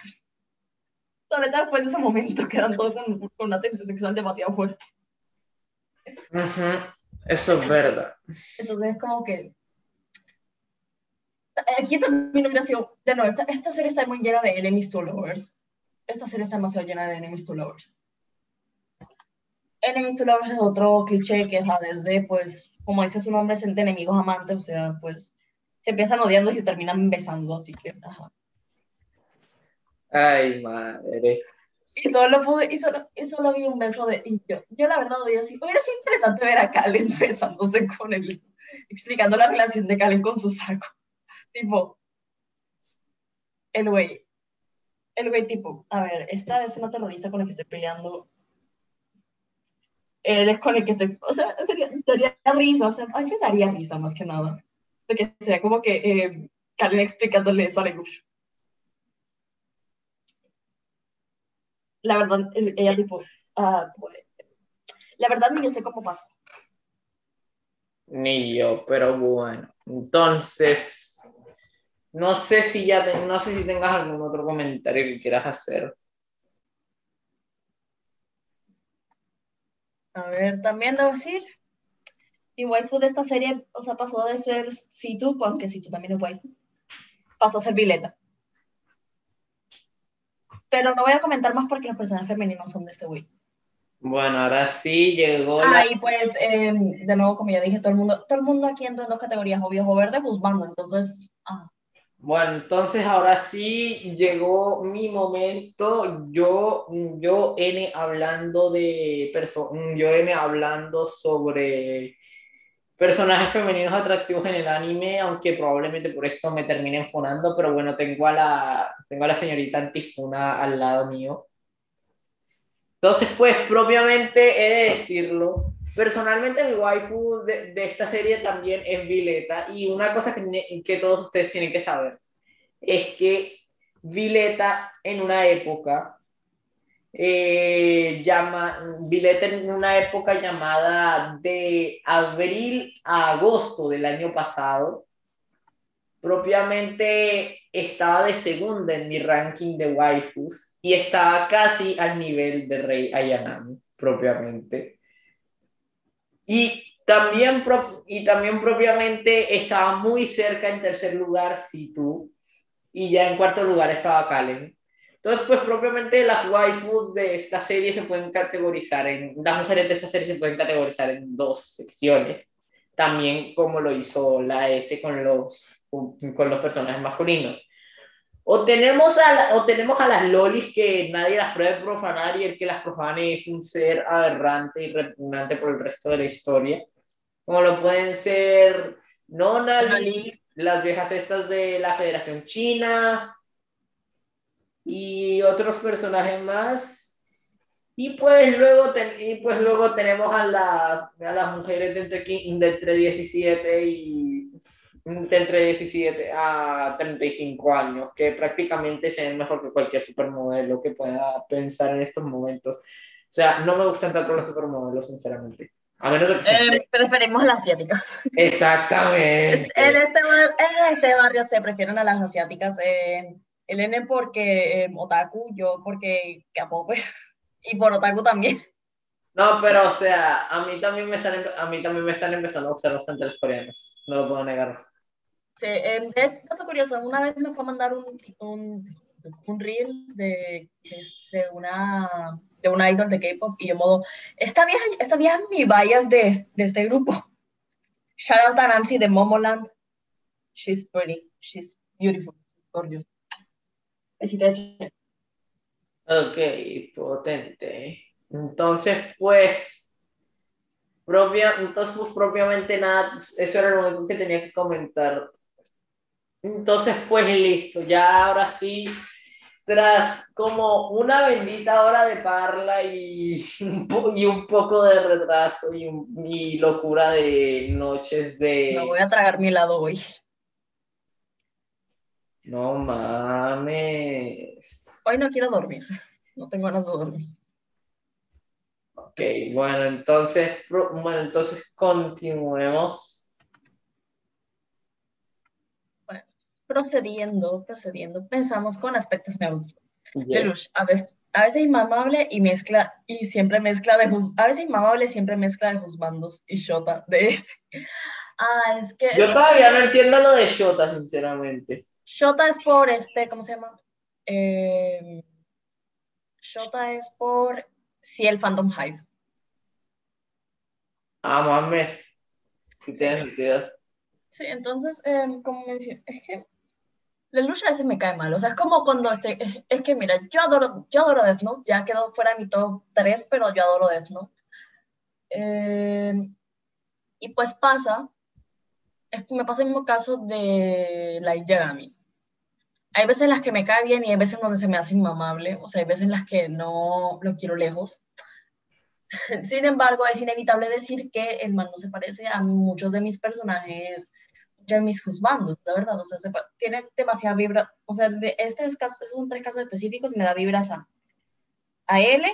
Sobre todo después de ese momento quedan todos con, con una tensión sexual demasiado fuerte. Eso es verdad. Entonces es como que aquí también hubiera sido, de nuevo, esta, esta serie está muy llena de enemies to lovers. Esta serie está demasiado llena de enemies to lovers. Enemies to lovers es otro cliché que ja, desde, pues, como dice su nombre, es de enemigos amantes, o sea, pues, se empiezan odiando y se terminan besando, así que, ajá. Ay, madre. Y solo pude, y solo, y solo vi un beso de, y yo, yo la verdad hubiera sido, hubiera sido interesante ver a Kalen besándose con él, explicando la relación de Kalen con su saco. Tipo, el güey, el güey tipo, a ver, esta es una terrorista con la que estoy peleando. Él es con el que estoy, o sea, sería, daría risa, o sea, a mí me daría risa más que nada. Porque sería como que eh, Karen explicándole eso a Lelouch. La verdad, ella tipo, uh, la verdad ni yo sé cómo pasó. Ni yo, pero bueno. Entonces, no sé si ya te, no sé si tengas algún otro comentario que quieras hacer. A ver, también debo decir, mi waifu de esta serie, o sea, pasó de ser Situ, aunque Situ también es waifu, pasó a ser Vileta. Pero no voy a comentar más porque los personajes femeninos son de este güey. Bueno, ahora sí llegó. Ah, y pues, eh, de nuevo, como ya dije, todo el mundo, todo el mundo aquí entra en dos categorías, o viejo verde, juzgando, entonces, ah. Bueno, entonces ahora sí llegó mi momento. Yo, yo N hablando de yo N hablando sobre personajes femeninos atractivos en el anime, aunque probablemente por esto me terminen funando, pero bueno, tengo a la, tengo a la señorita Antifuna al lado mío. Entonces, pues propiamente he de decirlo, Personalmente mi waifu de, de, esta serie también es Vileta y una cosa que, que todos ustedes tienen que saber es que Vileta en una época eh, llama, Vileta en una época llamada de abril a agosto del año pasado propiamente estaba de segunda en mi ranking de waifus y estaba casi al nivel de Rey Ayanami propiamente. Y también, y también propiamente estaba muy cerca en tercer lugar Situ y ya en cuarto lugar estaba Kalen. Entonces, pues propiamente las waifus de esta serie se pueden categorizar en, las mujeres de esta serie se pueden categorizar en dos secciones, también como lo hizo la S con los, con los personajes masculinos. O tenemos, a o tenemos a las lolis que nadie las puede profanar y el que las profane es un ser aberrante y repugnante por el resto de la historia. Como lo pueden ser Nona, las viejas estas de la Federación China y otros personajes más. Y pues luego, y pues luego tenemos a las, a las mujeres de entre, de entre 17 y de entre 17 a 35 años, que prácticamente se ven mejor que cualquier supermodelo que pueda pensar en estos momentos. O sea, no me gustan tanto los supermodelos, sinceramente. A menos que eh, preferimos las asiáticas. Exactamente. En este, en este barrio se prefieren a las asiáticas. Eh, el N porque eh, otaku, yo porque K-pop. y por otaku también. No, pero o sea, a mí también me están, a mí también me están empezando a gustar bastante los coreanos. No lo puedo negar. Sí, eh, es dato curioso, una vez me fue a mandar un, un, un reel de, de, una, de una idol de K-pop y yo modo, esta vieja, esta vieja es mi bias de, de este grupo. Shout out a Nancy de Momoland. She's pretty, she's beautiful, gorgeous. Ok, potente. Entonces, pues, propia, entonces, pues, propiamente nada, eso era lo único que tenía que comentar Entonces, pues listo, ya ahora sí, tras como una bendita hora de parla y, y un poco de retraso y, y locura de noches de... Me voy a tragar mi helado hoy. No mames. Hoy no quiero dormir. No tengo ganas de dormir. Ok, bueno, entonces, bueno, entonces continuemos. Bueno, procediendo, procediendo, pensamos con aspectos neutros. Lelouch, a veces, a veces inmamable y mezcla, y siempre mezcla de, a veces inmamable siempre mezcla de juzbandos y Shota de ese. Ah, es que... Yo todavía no entiendo lo de Shota, sinceramente. Shota es por este, ¿cómo se llama? Eh, Shota es por Ciel Phantom Hive. Ah, mames. Sí, tiene sentido. Sí, entonces, em, como mencioné, es que la lucha a veces me cae mal. O sea, es como cuando estoy. Es, que, mira, yo adoro, yo adoro Death Note, ya quedó fuera de mi top 3, pero yo adoro Death Note. Em, y pues pasa. Es me pasa el mismo caso de Light Yagami hay veces en las que me cae bien y hay veces donde se me hace inmamable, o sea, hay veces en las que no lo quiero lejos. Sin embargo, es inevitable decir que el man no se parece a muchos de mis personajes, ya mis juzbandos, la verdad, o sea, tiene demasiada vibra, o sea, de este es caso, son tres casos específicos me da vibras a, a L,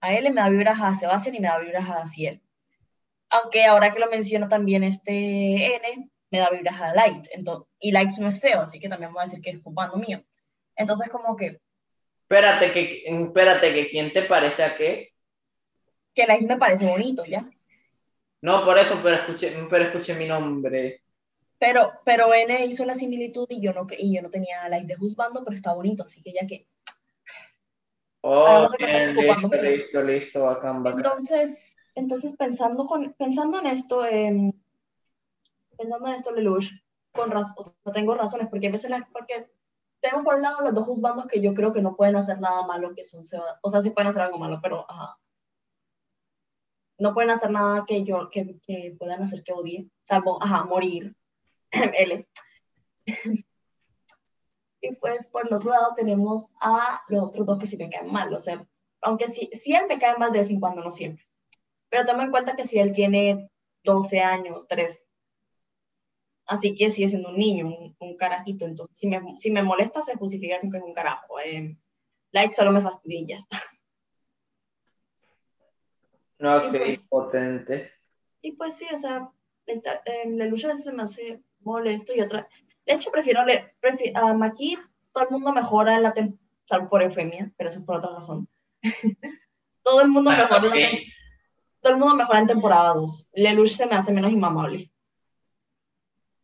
a L me da vibras a Sebastián y me da vibras a Ciel. Aunque ahora que lo menciono también este N, me da vibras a Light. Entonces, y Light no es feo, así que también voy a decir que es cubano mío. Entonces, como que. Espérate, que, espérate, que ¿quién te parece a qué? Que Light me parece bonito, ¿ya? No, por eso, pero escuché, pero escuché mi nombre. Pero, pero N hizo la similitud y yo no, y yo no tenía Light de juzgando, pero está bonito, así que ya que. Oh, bien, listo, listo, listo, bacán, bacán. Entonces, entonces pensando, con, pensando en esto, eh, pensando en esto, Lelouch, con razón, o sea, tengo razones, porque a veces, la, porque tengo por un lado los dos juzgandos que yo creo que no pueden hacer nada malo, que son, o sea, sí pueden hacer algo malo, pero, ajá, no pueden hacer nada que yo, que, que puedan hacer que odie, salvo, ajá, morir, L. y pues, por el otro lado, tenemos a los otros dos que sí me caen mal, o sea, aunque sí, sí él me cae mal de vez en cuando, no siempre. Pero toma en cuenta que si él tiene 12 años, 13, Así que sigue siendo un niño, un, carajito. Entonces, si me, si me molesta, se justifica que es un carajo. Eh, like solo me fastidia y ya está. No, qué pues, potente. Y pues sí, o sea, la lucha a veces se me hace molesto y otra. De hecho, prefiero leer. a Maki, todo el mundo mejora en la temporada, salvo por eufemia, pero eso es por otra razón. todo el mundo mejora todo el mundo mejora en temporada 2. Lelouch se me hace menos inmamable.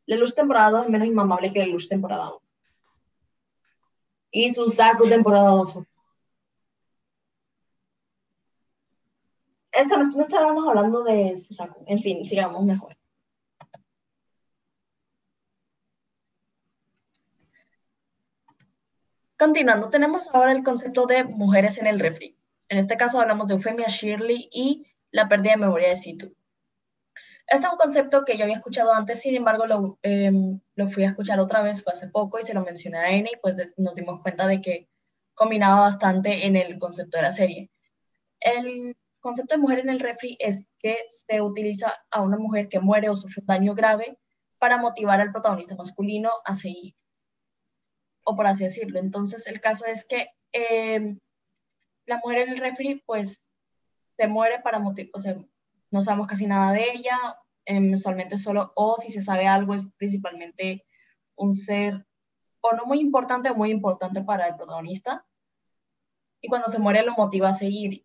Luz temporada 2 es menos inmamable que luz temporada 1. Y su saco temporada 2. Esta, no estábamos hablando de su saco. En fin, sigamos mejor. Continuando, tenemos ahora el concepto de mujeres en el refri. En este caso hablamos de Eufemia Shirley y la pérdida de memoria de Situ. Este es un concepto que yo había escuchado antes, sin embargo lo, em, lo fui a escuchar otra vez, fue hace poco y se lo mencioné a N y pues nos dimos cuenta de que combinaba bastante en el concepto de la serie. El concepto de mujer en el refri es que se utiliza a una mujer que muere o sufre daño grave para motivar al protagonista masculino a seguir, o por así decirlo. Entonces el caso es que em, la mujer en el refri pues se muere para motivar, o sea, no sabemos casi nada de ella, eh, usualmente solo, o si se sabe algo, es principalmente un ser o no muy importante o muy importante para el protagonista. Y cuando se muere lo motiva a seguir.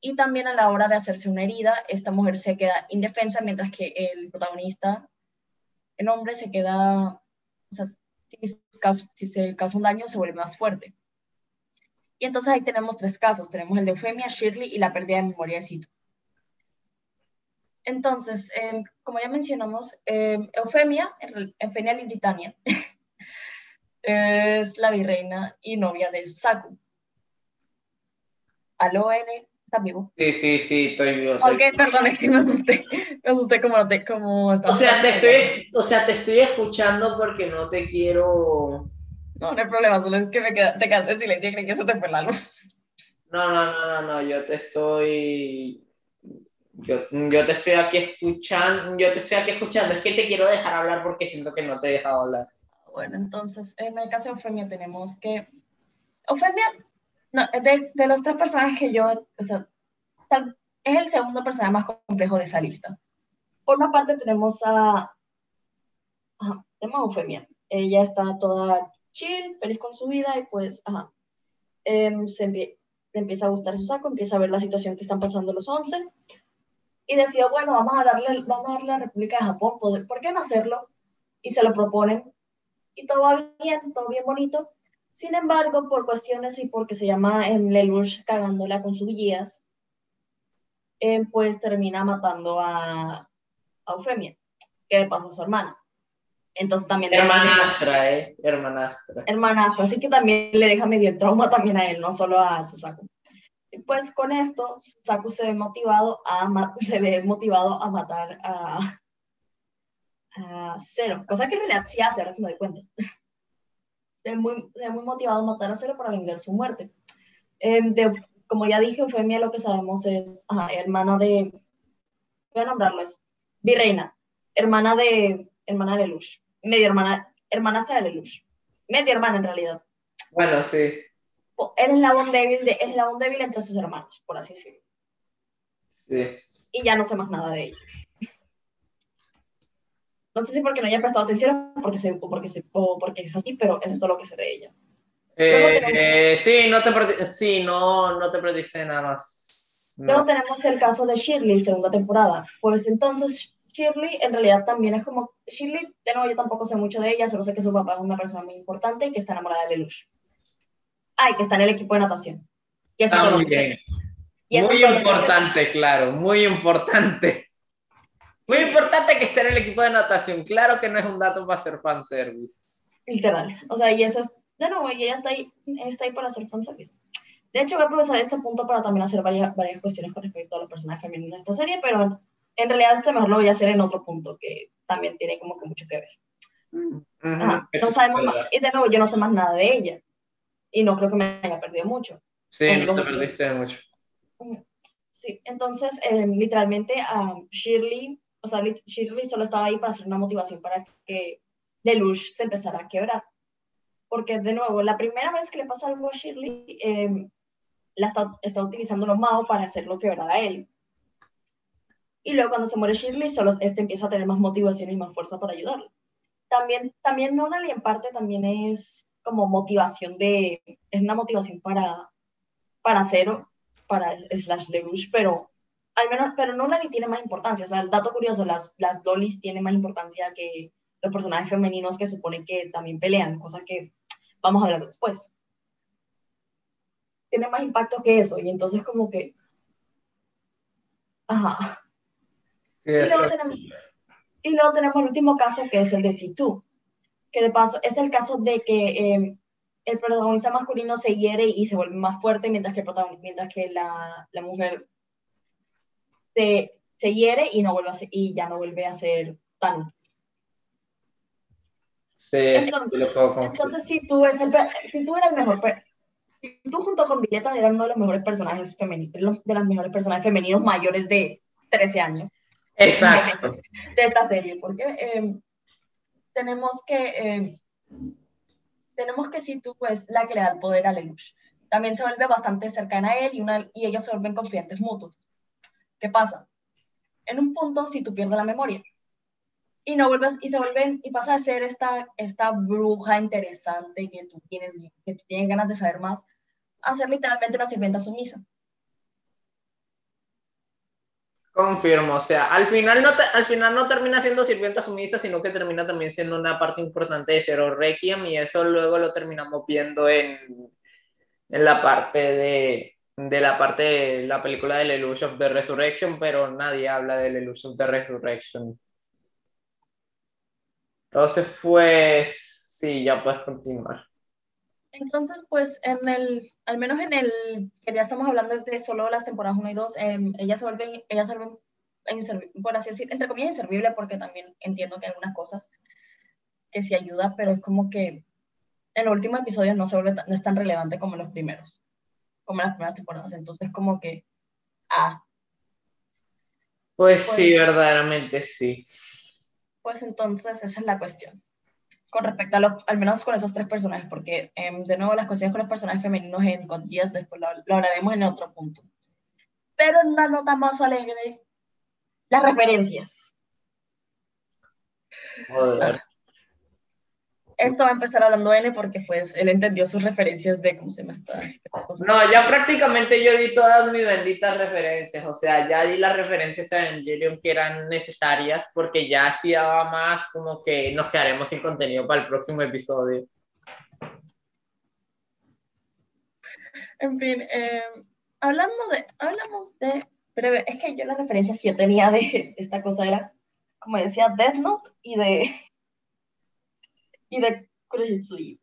Y también a la hora de hacerse una herida, esta mujer se queda indefensa, mientras que el protagonista, el hombre, se queda, si, se causa un daño, se vuelve más fuerte. Y entonces ahí tenemos tres casos. Tenemos el de Eufemia, Shirley y la pérdida de memoria de Sito. Entonces, em, como ya mencionamos, em, Eufemia, Eufemia Britania, es la virreina y novia de Susaku. Aloene, ¿Estás vivo? Sí, sí, sí, estoy vivo. Ok, perdón, es que me asusté. Me asusté como, te, como O sea, te estoy, o sea, te estoy escuchando porque no te quiero... No, no hay problema, solo es que me queda, te quedaste en silencio y creí que eso te fue la luz. No, no, no, no, no, yo te estoy... Yo, yo te estoy aquí escuchando, yo te estoy aquí escuchando, es que te quiero dejar hablar porque siento que no te he dejado hablar. Bueno, entonces, en el caso de Eufemia tenemos que... Eufemia, no, de, los tres personajes que yo, o sea, es el segundo personaje más complejo de esa lista. Por una parte tenemos a... Tenemos Eufemia. Ella está toda chill, feliz con su vida y pues, ajá, em, se empie- le empieza a gustar su saco, empieza a ver la situación que están pasando los 11 y decidió, bueno, vamos a darle, vamos a darle a la República de Japón, ¿por por qué no hacerlo? Y se lo proponen y todo va bien, todo bien bonito. Sin embargo, por cuestiones y porque se llama en Lelouch cagándola con sus guías, eh, pues termina matando a, a Eufemia, que de paso es su hermana. Entonces también... Hermanastra, ¿eh? Hermanastra. hermanastra, así que también le deja medio el trauma también a él, no solo a Susaku. Y pues con esto, Susaku se ve motivado a, se ve motivado a matar a, a Zero, cosa que en realidad sí hace, ahora que me doy cuenta. Se ve muy, se ve muy motivado a matar a Zero para vengar su muerte. Em, de- como ya dije, Eufemia lo que sabemos es ajá, hermana de, voy a nombrarlo es, Virreina, hermana de, hermana de Lelouch, medio hermana, hermanastra de Lelouch, medio hermana en realidad Bueno, sí. o- el eslabón débil, de, el eslabón débil entre sus hermanos, por así decirlo. Sí. Y ya no sé más nada de ella. No sé si porque no haya prestado atención o porque, se, o porque, se, o porque es así, pero eso es todo lo que sé de ella. Eh, tenemos- sí, no te, sí, no, no te perdiste nada más. No. Luego tenemos el caso de Shirley, segunda temporada. Pues entonces, Shirley en realidad también es como. Shirley, de nuevo, yo tampoco sé mucho de ella, solo sé que su papá es una persona muy importante y que está enamorada de Lelouch. Ay, que está en el equipo de natación. Y eso lo muy bien. Y eso Muy importante, claro, muy importante. Muy importante que esté en el equipo de natación. Claro que no es un dato para hacer fanservice. Literal. O sea, y eso es, de nuevo, y ella está ahí, está ahí para hacer fanservice. De hecho, voy a aprovechar este punto para también hacer varias, varias cuestiones con respecto a los personajes femeninos de esta serie, pero en realidad este mejor lo voy a hacer en otro punto que también tiene como que mucho que ver. Ujú, Ajá, eso No sabemos más, y de nuevo, yo no sé más nada de ella. Y no creo que me haya perdido mucho. Sí, no te perdiste mucho. Sí, entonces, eh, literalmente, a Shirley, o sea, Shirley solo estaba ahí para hacer una motivación para que Lelouch se empezara a quebrar. Porque, de nuevo, la primera vez que le pasa algo a Shirley, eh, la está, está utilizando los magos para hacerlo quebrar a él. Y luego, cuando se muere Shirley, solo este empieza a tener más motivación y más fuerza para ayudarlo. También, también Nonali, en parte, también es como motivación de, es una motivación para, para Zero, para Slash Lelouch, pero al menos, pero no Nani tiene más importancia. O sea, el dato curioso, las, las lolis tienen más importancia que los personajes femeninos que suponen que también pelean, cosa que vamos a hablar después. Tiene más impacto que eso, y entonces como que... Ajá. Sí, Y luego, tenemos, y luego tenemos el último caso, que es el de Situ, que de paso es el caso de que eh, el protagonista masculino se hiere y se vuelve más fuerte, mientras que, el mientras que la, la mujer se, se hiere y, no vuelve a ser- y ya no vuelve a ser tan útil. sí, Entonces- lo puedo. Entonces, si tú, es el, si tú eres el mejor, si tú junto con Violeta eras uno de los mejores personajes femeninos, de los mejores personajes femeninos mayores de 13 años, Exacto. de esta serie, porque eh, tenemos que eh, tenemos que si tú pues la que le da el poder a Lelouch. También se vuelve bastante cercana a él y, una, y ellos se vuelven confidentes mutuos. ¿Qué pasa? En un punto, si tú pierdes la memoria y no vuelves y se vuelven y pasa a ser esta, esta bruja interesante que tú tienes que tú tienes ganas de saber más, a ser literalmente una sirvienta sumisa. Confirmo, o sea, al final no, al final no termina siendo sirvienta sumisa, sino que termina también siendo una parte importante de Zero Requiem y eso luego lo terminamos viendo en, en la parte de, de la parte de la película de Lelouch of the Resurrection, pero nadie habla de Lelouch of the Resurrection. Entonces, pues, sí, ya puedes continuar. Entonces, pues, en el, al menos en el, que ya estamos hablando desde solo las temporadas 1 y 2, eh, ella se vuelve, ella se vuelve por así decir, entre comillas, inservible, porque también entiendo que algunas cosas que sí ayuda, pero es como que en los últimos episodios no se vuelve no es tan relevante como en los primeros, como las primeras temporadas. Entonces, como que, ah. Pues, pues sí, verdaderamente sí. Pues entonces, esa es la cuestión con respecto a los, al menos con esos tres personajes, porque em, de nuevo las cuestiones con los personajes femeninos en God después lo, lo, hablaremos en otro punto. Pero en una nota más alegre, las referencias. Joder. Esto va a empezar hablando N porque pues él entendió sus referencias de cómo se me está. No, ya prácticamente yo di todas mis benditas referencias, o sea, ya di las referencias a Evangelion que eran necesarias porque ya si daba más como que nos quedaremos sin contenido para el próximo episodio. En fin, eh, hablando de, hablamos de pero es que yo las referencias que yo tenía de esta cosa era, como decía, Death Note y de, y de Kuroshitsui.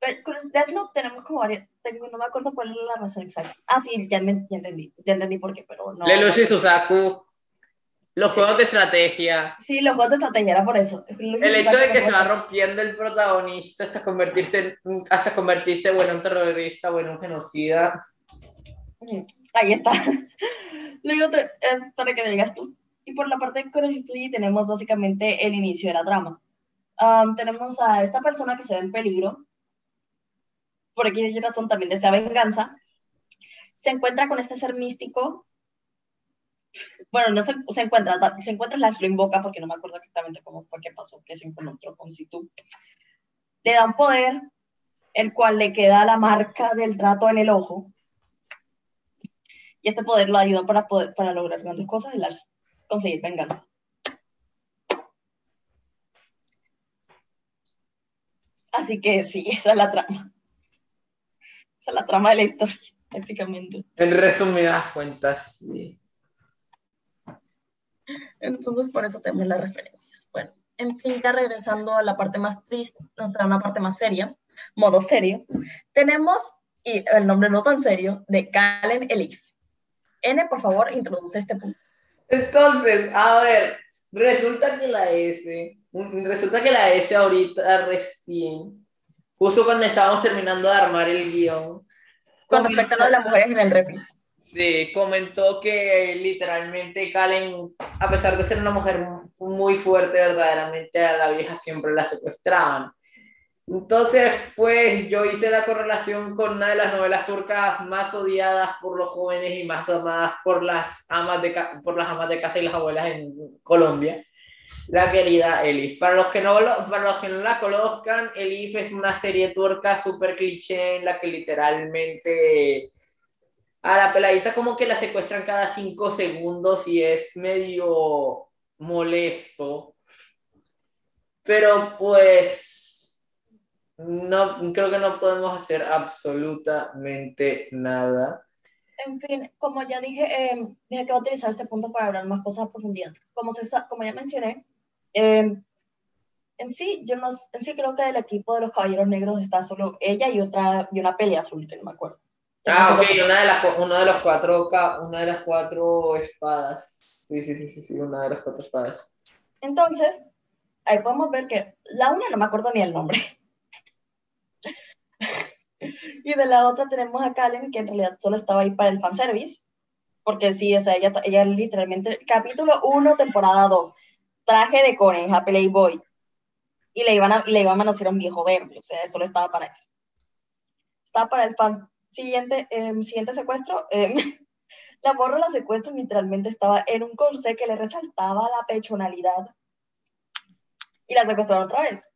Death Note tenemos como varias, tengo, no me acuerdo cuál es la razón exacta. Ah, sí, ya, me, ya entendí, ya entendí por qué, pero no. Lelouch y Susaku. Los juegos de estrategia. Sí, los juegos de estrategia era por eso. El hecho de que se va rompiendo el protagonista hasta convertirse en, hasta convertirse bueno, en un terrorista o en un genocida. Ahí está. Luego, eh, para que digas tú. Y por la parte de Kuroshitsuji tenemos básicamente el inicio de la trama. Tenemos a esta persona que se ve en peligro, por aquella razón también desea venganza, se encuentra con este ser místico, bueno, no se, se encuentra, se encuentra, la lo invoca porque no me acuerdo exactamente cómo fue que pasó, que se encontró con Situ. Le da un poder, el cual le queda la marca del trato en el ojo, y este poder lo ayuda para, poder, para lograr grandes cosas y las, conseguir venganza. Así que sí, esa es la trama. Esa es la trama de la historia, prácticamente. En resumidas cuentas, sí. Entonces, por eso tenemos las referencias. Bueno, en fin, ya regresando a la parte más triste, o sea, una parte más seria, modo serio, tenemos, y el nombre no tan serio, de Kalen Elif. N, por favor, introduce este punto. Entonces, a ver, resulta que la S, resulta que la S ahorita recién, justo cuando estábamos terminando de armar el guion. Con respecto a lo de las mujeres en el refri. Sí, comentó que literalmente Kalen, a pesar de ser una mujer muy fuerte, verdaderamente a la vieja siempre la secuestraban. Entonces, pues yo hice la correlación con una de las novelas turcas más odiadas por los jóvenes y más amadas por las amas de, por las amas de casa y las abuelas en Colombia, la querida Elif. Para los que no, para los que no la conozcan, Elif es una serie turca súper cliché en la que literalmente a la peladita como que la secuestran cada cinco segundos y es medio molesto. Pero pues no, creo que no podemos hacer absolutamente nada. En fin, como ya dije, eh, dije que voy a utilizar este punto para hablar más cosas a profundidad. Como, se, como ya mencioné, eh, en sí, yo no, en sí creo que del equipo de los Caballeros Negros está solo ella y otra y una pelea azul, que no me acuerdo. Ah, ok, una de, las, una de las cuatro, una de las cuatro espadas. Sí, sí, sí, sí, sí, una de las cuatro espadas. Entonces, ahí podemos ver que la una no me acuerdo ni el nombre. Y de la otra tenemos a Kalen, que en realidad solo estaba ahí para el fanservice, porque sí, o sea, ella, ella literalmente, capítulo 1, temporada 2, traje de coneja, Playboy, y le iban a, y le iban a manosear a un viejo verde, o sea, solo estaba para eso. Estaba para el fan. Siguiente, em, siguiente secuestro, eh, la morra la secuestro literalmente estaba en un corsé que le resaltaba la pechonalidad y la secuestraron otra vez.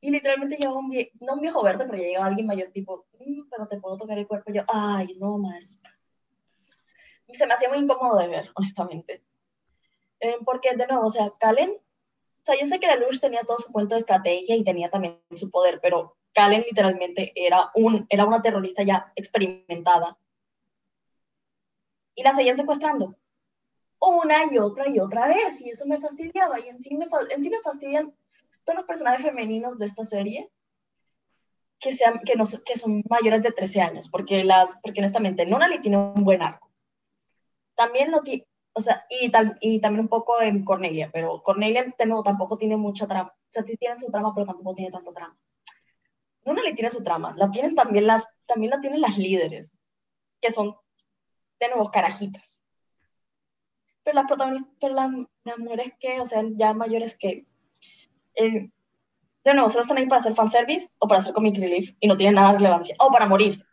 Y literalmente llegaba un viejo, no un viejo verde, pero llegaba alguien mayor, tipo, mm, pero te puedo tocar el cuerpo. Y yo, ay, no, marica. Se me hacía muy incómodo de ver, honestamente. Eh, porque, de nuevo, o sea, Kalen, o sea, yo sé que la Luz tenía todo su cuento de estrategia y tenía también su poder, pero Kalen literalmente era, un, era una terrorista ya experimentada. Y la seguían secuestrando. Una y otra y otra vez. Y eso me fastidiaba. Y en sí me, en sí me fastidian todos los personajes femeninos de esta serie, que, sean, que, no, que son mayores de 13 años, porque, las, porque honestamente Nonali tiene un buen arco. También lo tiene, o sea, y, y también un poco en Cornelia, pero Cornelia nuevo tampoco tiene mucha trama, o sea, sí tiene su trama, pero tampoco tiene tanto trama. Nonali tiene su trama, la tienen también las, también la tienen las líderes, que son de nuevo carajitas. Pero las protagonistas, pero las, mujeres que, o sea, ya mayores que, eh, de nuevo, solo están ahí para hacer fanservice o para hacer comic relief y no tienen nada de relevancia, o para morir.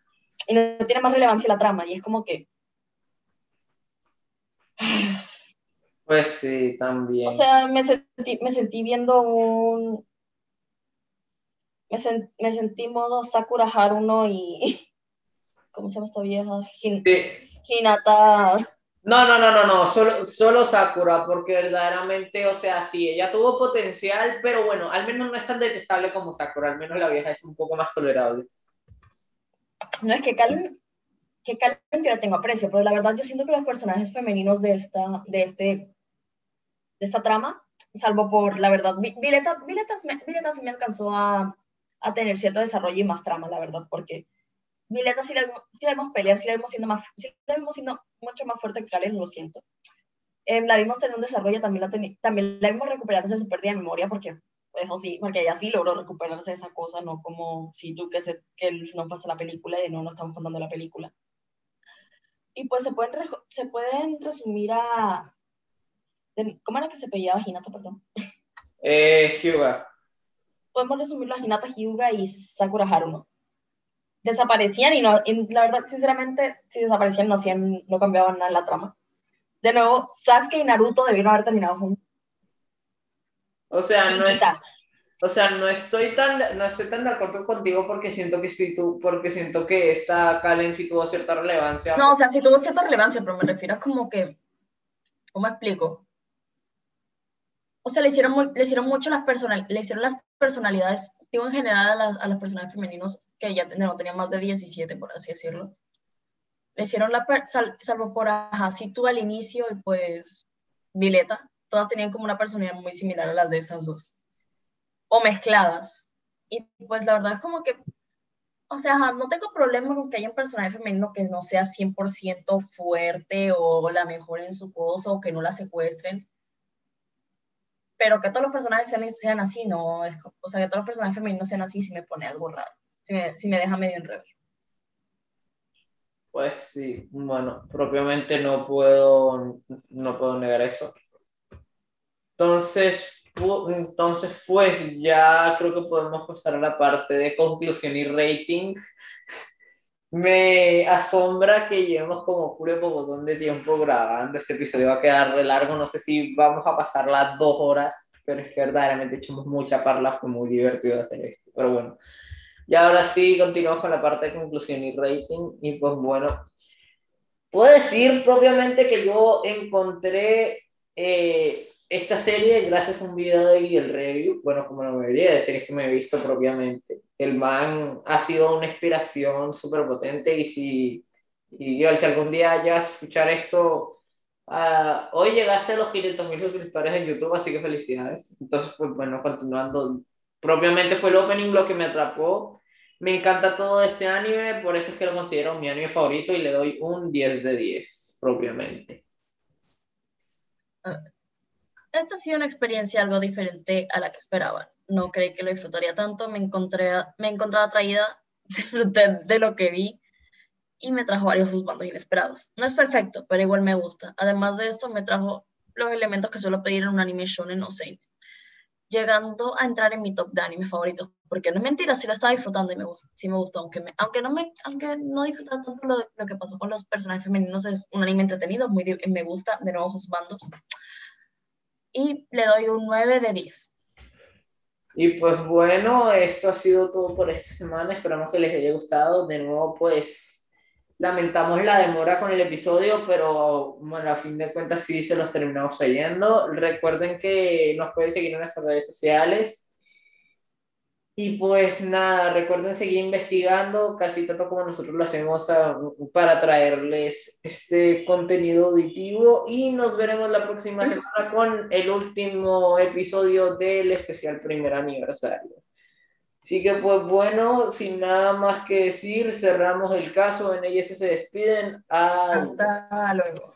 Y no tiene más relevancia la trama, y es como que. Pues sí, también. O sea, me sentí, me sentí viendo un. Me, me sentí modo Sakura Haruno y. ¿Cómo se llama esta vieja? Hinata. No, no, no, no, no, solo, solo Sakura, porque verdaderamente, o sea, sí, ella tuvo potencial, pero bueno, al menos no es tan detestable como Sakura, al menos la vieja es un poco más tolerable. No es que Kallen, que Kallen yo le tengo aprecio, pero la verdad yo siento que los personajes femeninos de esta, de este, de esta trama, salvo por, la verdad, Violeta, Violeta, Violeta me alcanzó a, a tener cierto desarrollo y más trama, la verdad, porque Mileta sí la, sí la vimos pelear, sí la vimos siendo, más, sí la vimos siendo mucho más fuerte que Karen, lo siento. Eh, la vimos tener un desarrollo, también la, también la vimos recuperarse de su pérdida de memoria, porque eso sí, porque ella sí logró recuperarse de esa cosa, no como si tú que, se, que no pasa la película y no, no estamos contando la película. Y pues se pueden, se pueden resumir a... ¿Cómo era que se pedía Hinata, perdón? Eh, Hyuga. Podemos resumirlo a Hinata, Hyuga y Sakura Haruno desaparecían y, no, la verdad, sinceramente, si desaparecían no, hacían, no cambiaban nada en la trama. De nuevo, Sasuke y Naruto debieron haber terminado juntos. O sea, no es, o sea, no estoy tan, no estoy tan de acuerdo contigo porque siento que sí tú, porque siento que esta Kalen sí tuvo cierta relevancia. No, o sea, sí tuvo cierta relevancia, pero me refiero a como que, ¿cómo explico? O sea, le hicieron, le hicieron mucho las personal, le hicieron las personalidades, digo en general a, a los femeninos que ya no tenía más de 17, por así decirlo. Le hicieron la, salvo por Ajá, tú al inicio y pues Vileta, todas tenían como una personalidad muy similar a las de esas dos. O mezcladas. Y pues la verdad es como que, o sea, no tengo problema con que haya un personaje femenino que no sea 100% fuerte o la mejor en su cosa o que no la secuestren. Pero que todos los personajes sean, sean así, no, o sea, que todos los personajes femeninos sean así, sí me pone algo raro si me, deja medio en revés. Pues sí, bueno, propiamente no puedo, no puedo negar eso. Entonces, entonces, pues ya creo que podemos pasar a la parte de conclusión y rating. Me asombra que llevemos como puro botón de tiempo grabando. Este episodio va a quedar de largo. No sé si vamos a pasar las dos horas, pero es que verdaderamente echamos mucha parla. Fue muy divertido hacer esto. Pero bueno, y ahora sí, continuamos con la parte de conclusión y rating. Y pues bueno, puedo decir propiamente que yo encontré eh, esta serie gracias a un video de el Review. Bueno, como la mayoría de series que me he visto propiamente. El man ha sido una inspiración súper potente. Y si, y yo, si algún día llegas a escuchar esto, uh, hoy llegaste a los 500 mil suscriptores en YouTube, así que felicidades. Entonces, pues bueno, continuando propiamente fue el opening lo que me atrapó. Me encanta todo este anime, por eso es que lo considero mi anime favorito y le doy un 10 de 10, propiamente. Ah, esta ha sido una experiencia algo diferente a la que esperaba. No creí que lo disfrutaría tanto, me encontré, me encontré atraída de, de lo que vi y me trajo varios sus bandos inesperados. No es perfecto, pero igual me gusta. Además de esto, me trajo los elementos que suelo pedir en un anime shonen o seinen llegando a entrar en mi top de anime favorito, porque no es mentira, sí lo estaba disfrutando y me gusta, sí me gustó, aunque, me, aunque no me, aunque no disfruté tanto lo, lo, que pasó con los personajes femeninos, es un anime entretenido, muy, me gusta, de nuevo sus bandos, y le doy un 9 de 10. Y pues bueno, esto ha sido todo por esta semana, esperamos que les haya gustado, de nuevo pues Lamentamos la demora con el episodio, pero bueno, a fin de cuentas sí se los terminamos leyendo. Recuerden que nos pueden seguir en nuestras redes sociales. Y pues nada, recuerden seguir investigando, casi tanto como nosotros lo hacemos para traerles este contenido auditivo. Y nos veremos la próxima semana con el último episodio del especial primer aniversario. Así que pues bueno, sin nada más que decir, cerramos el caso, en ellas se despiden. Hasta luego.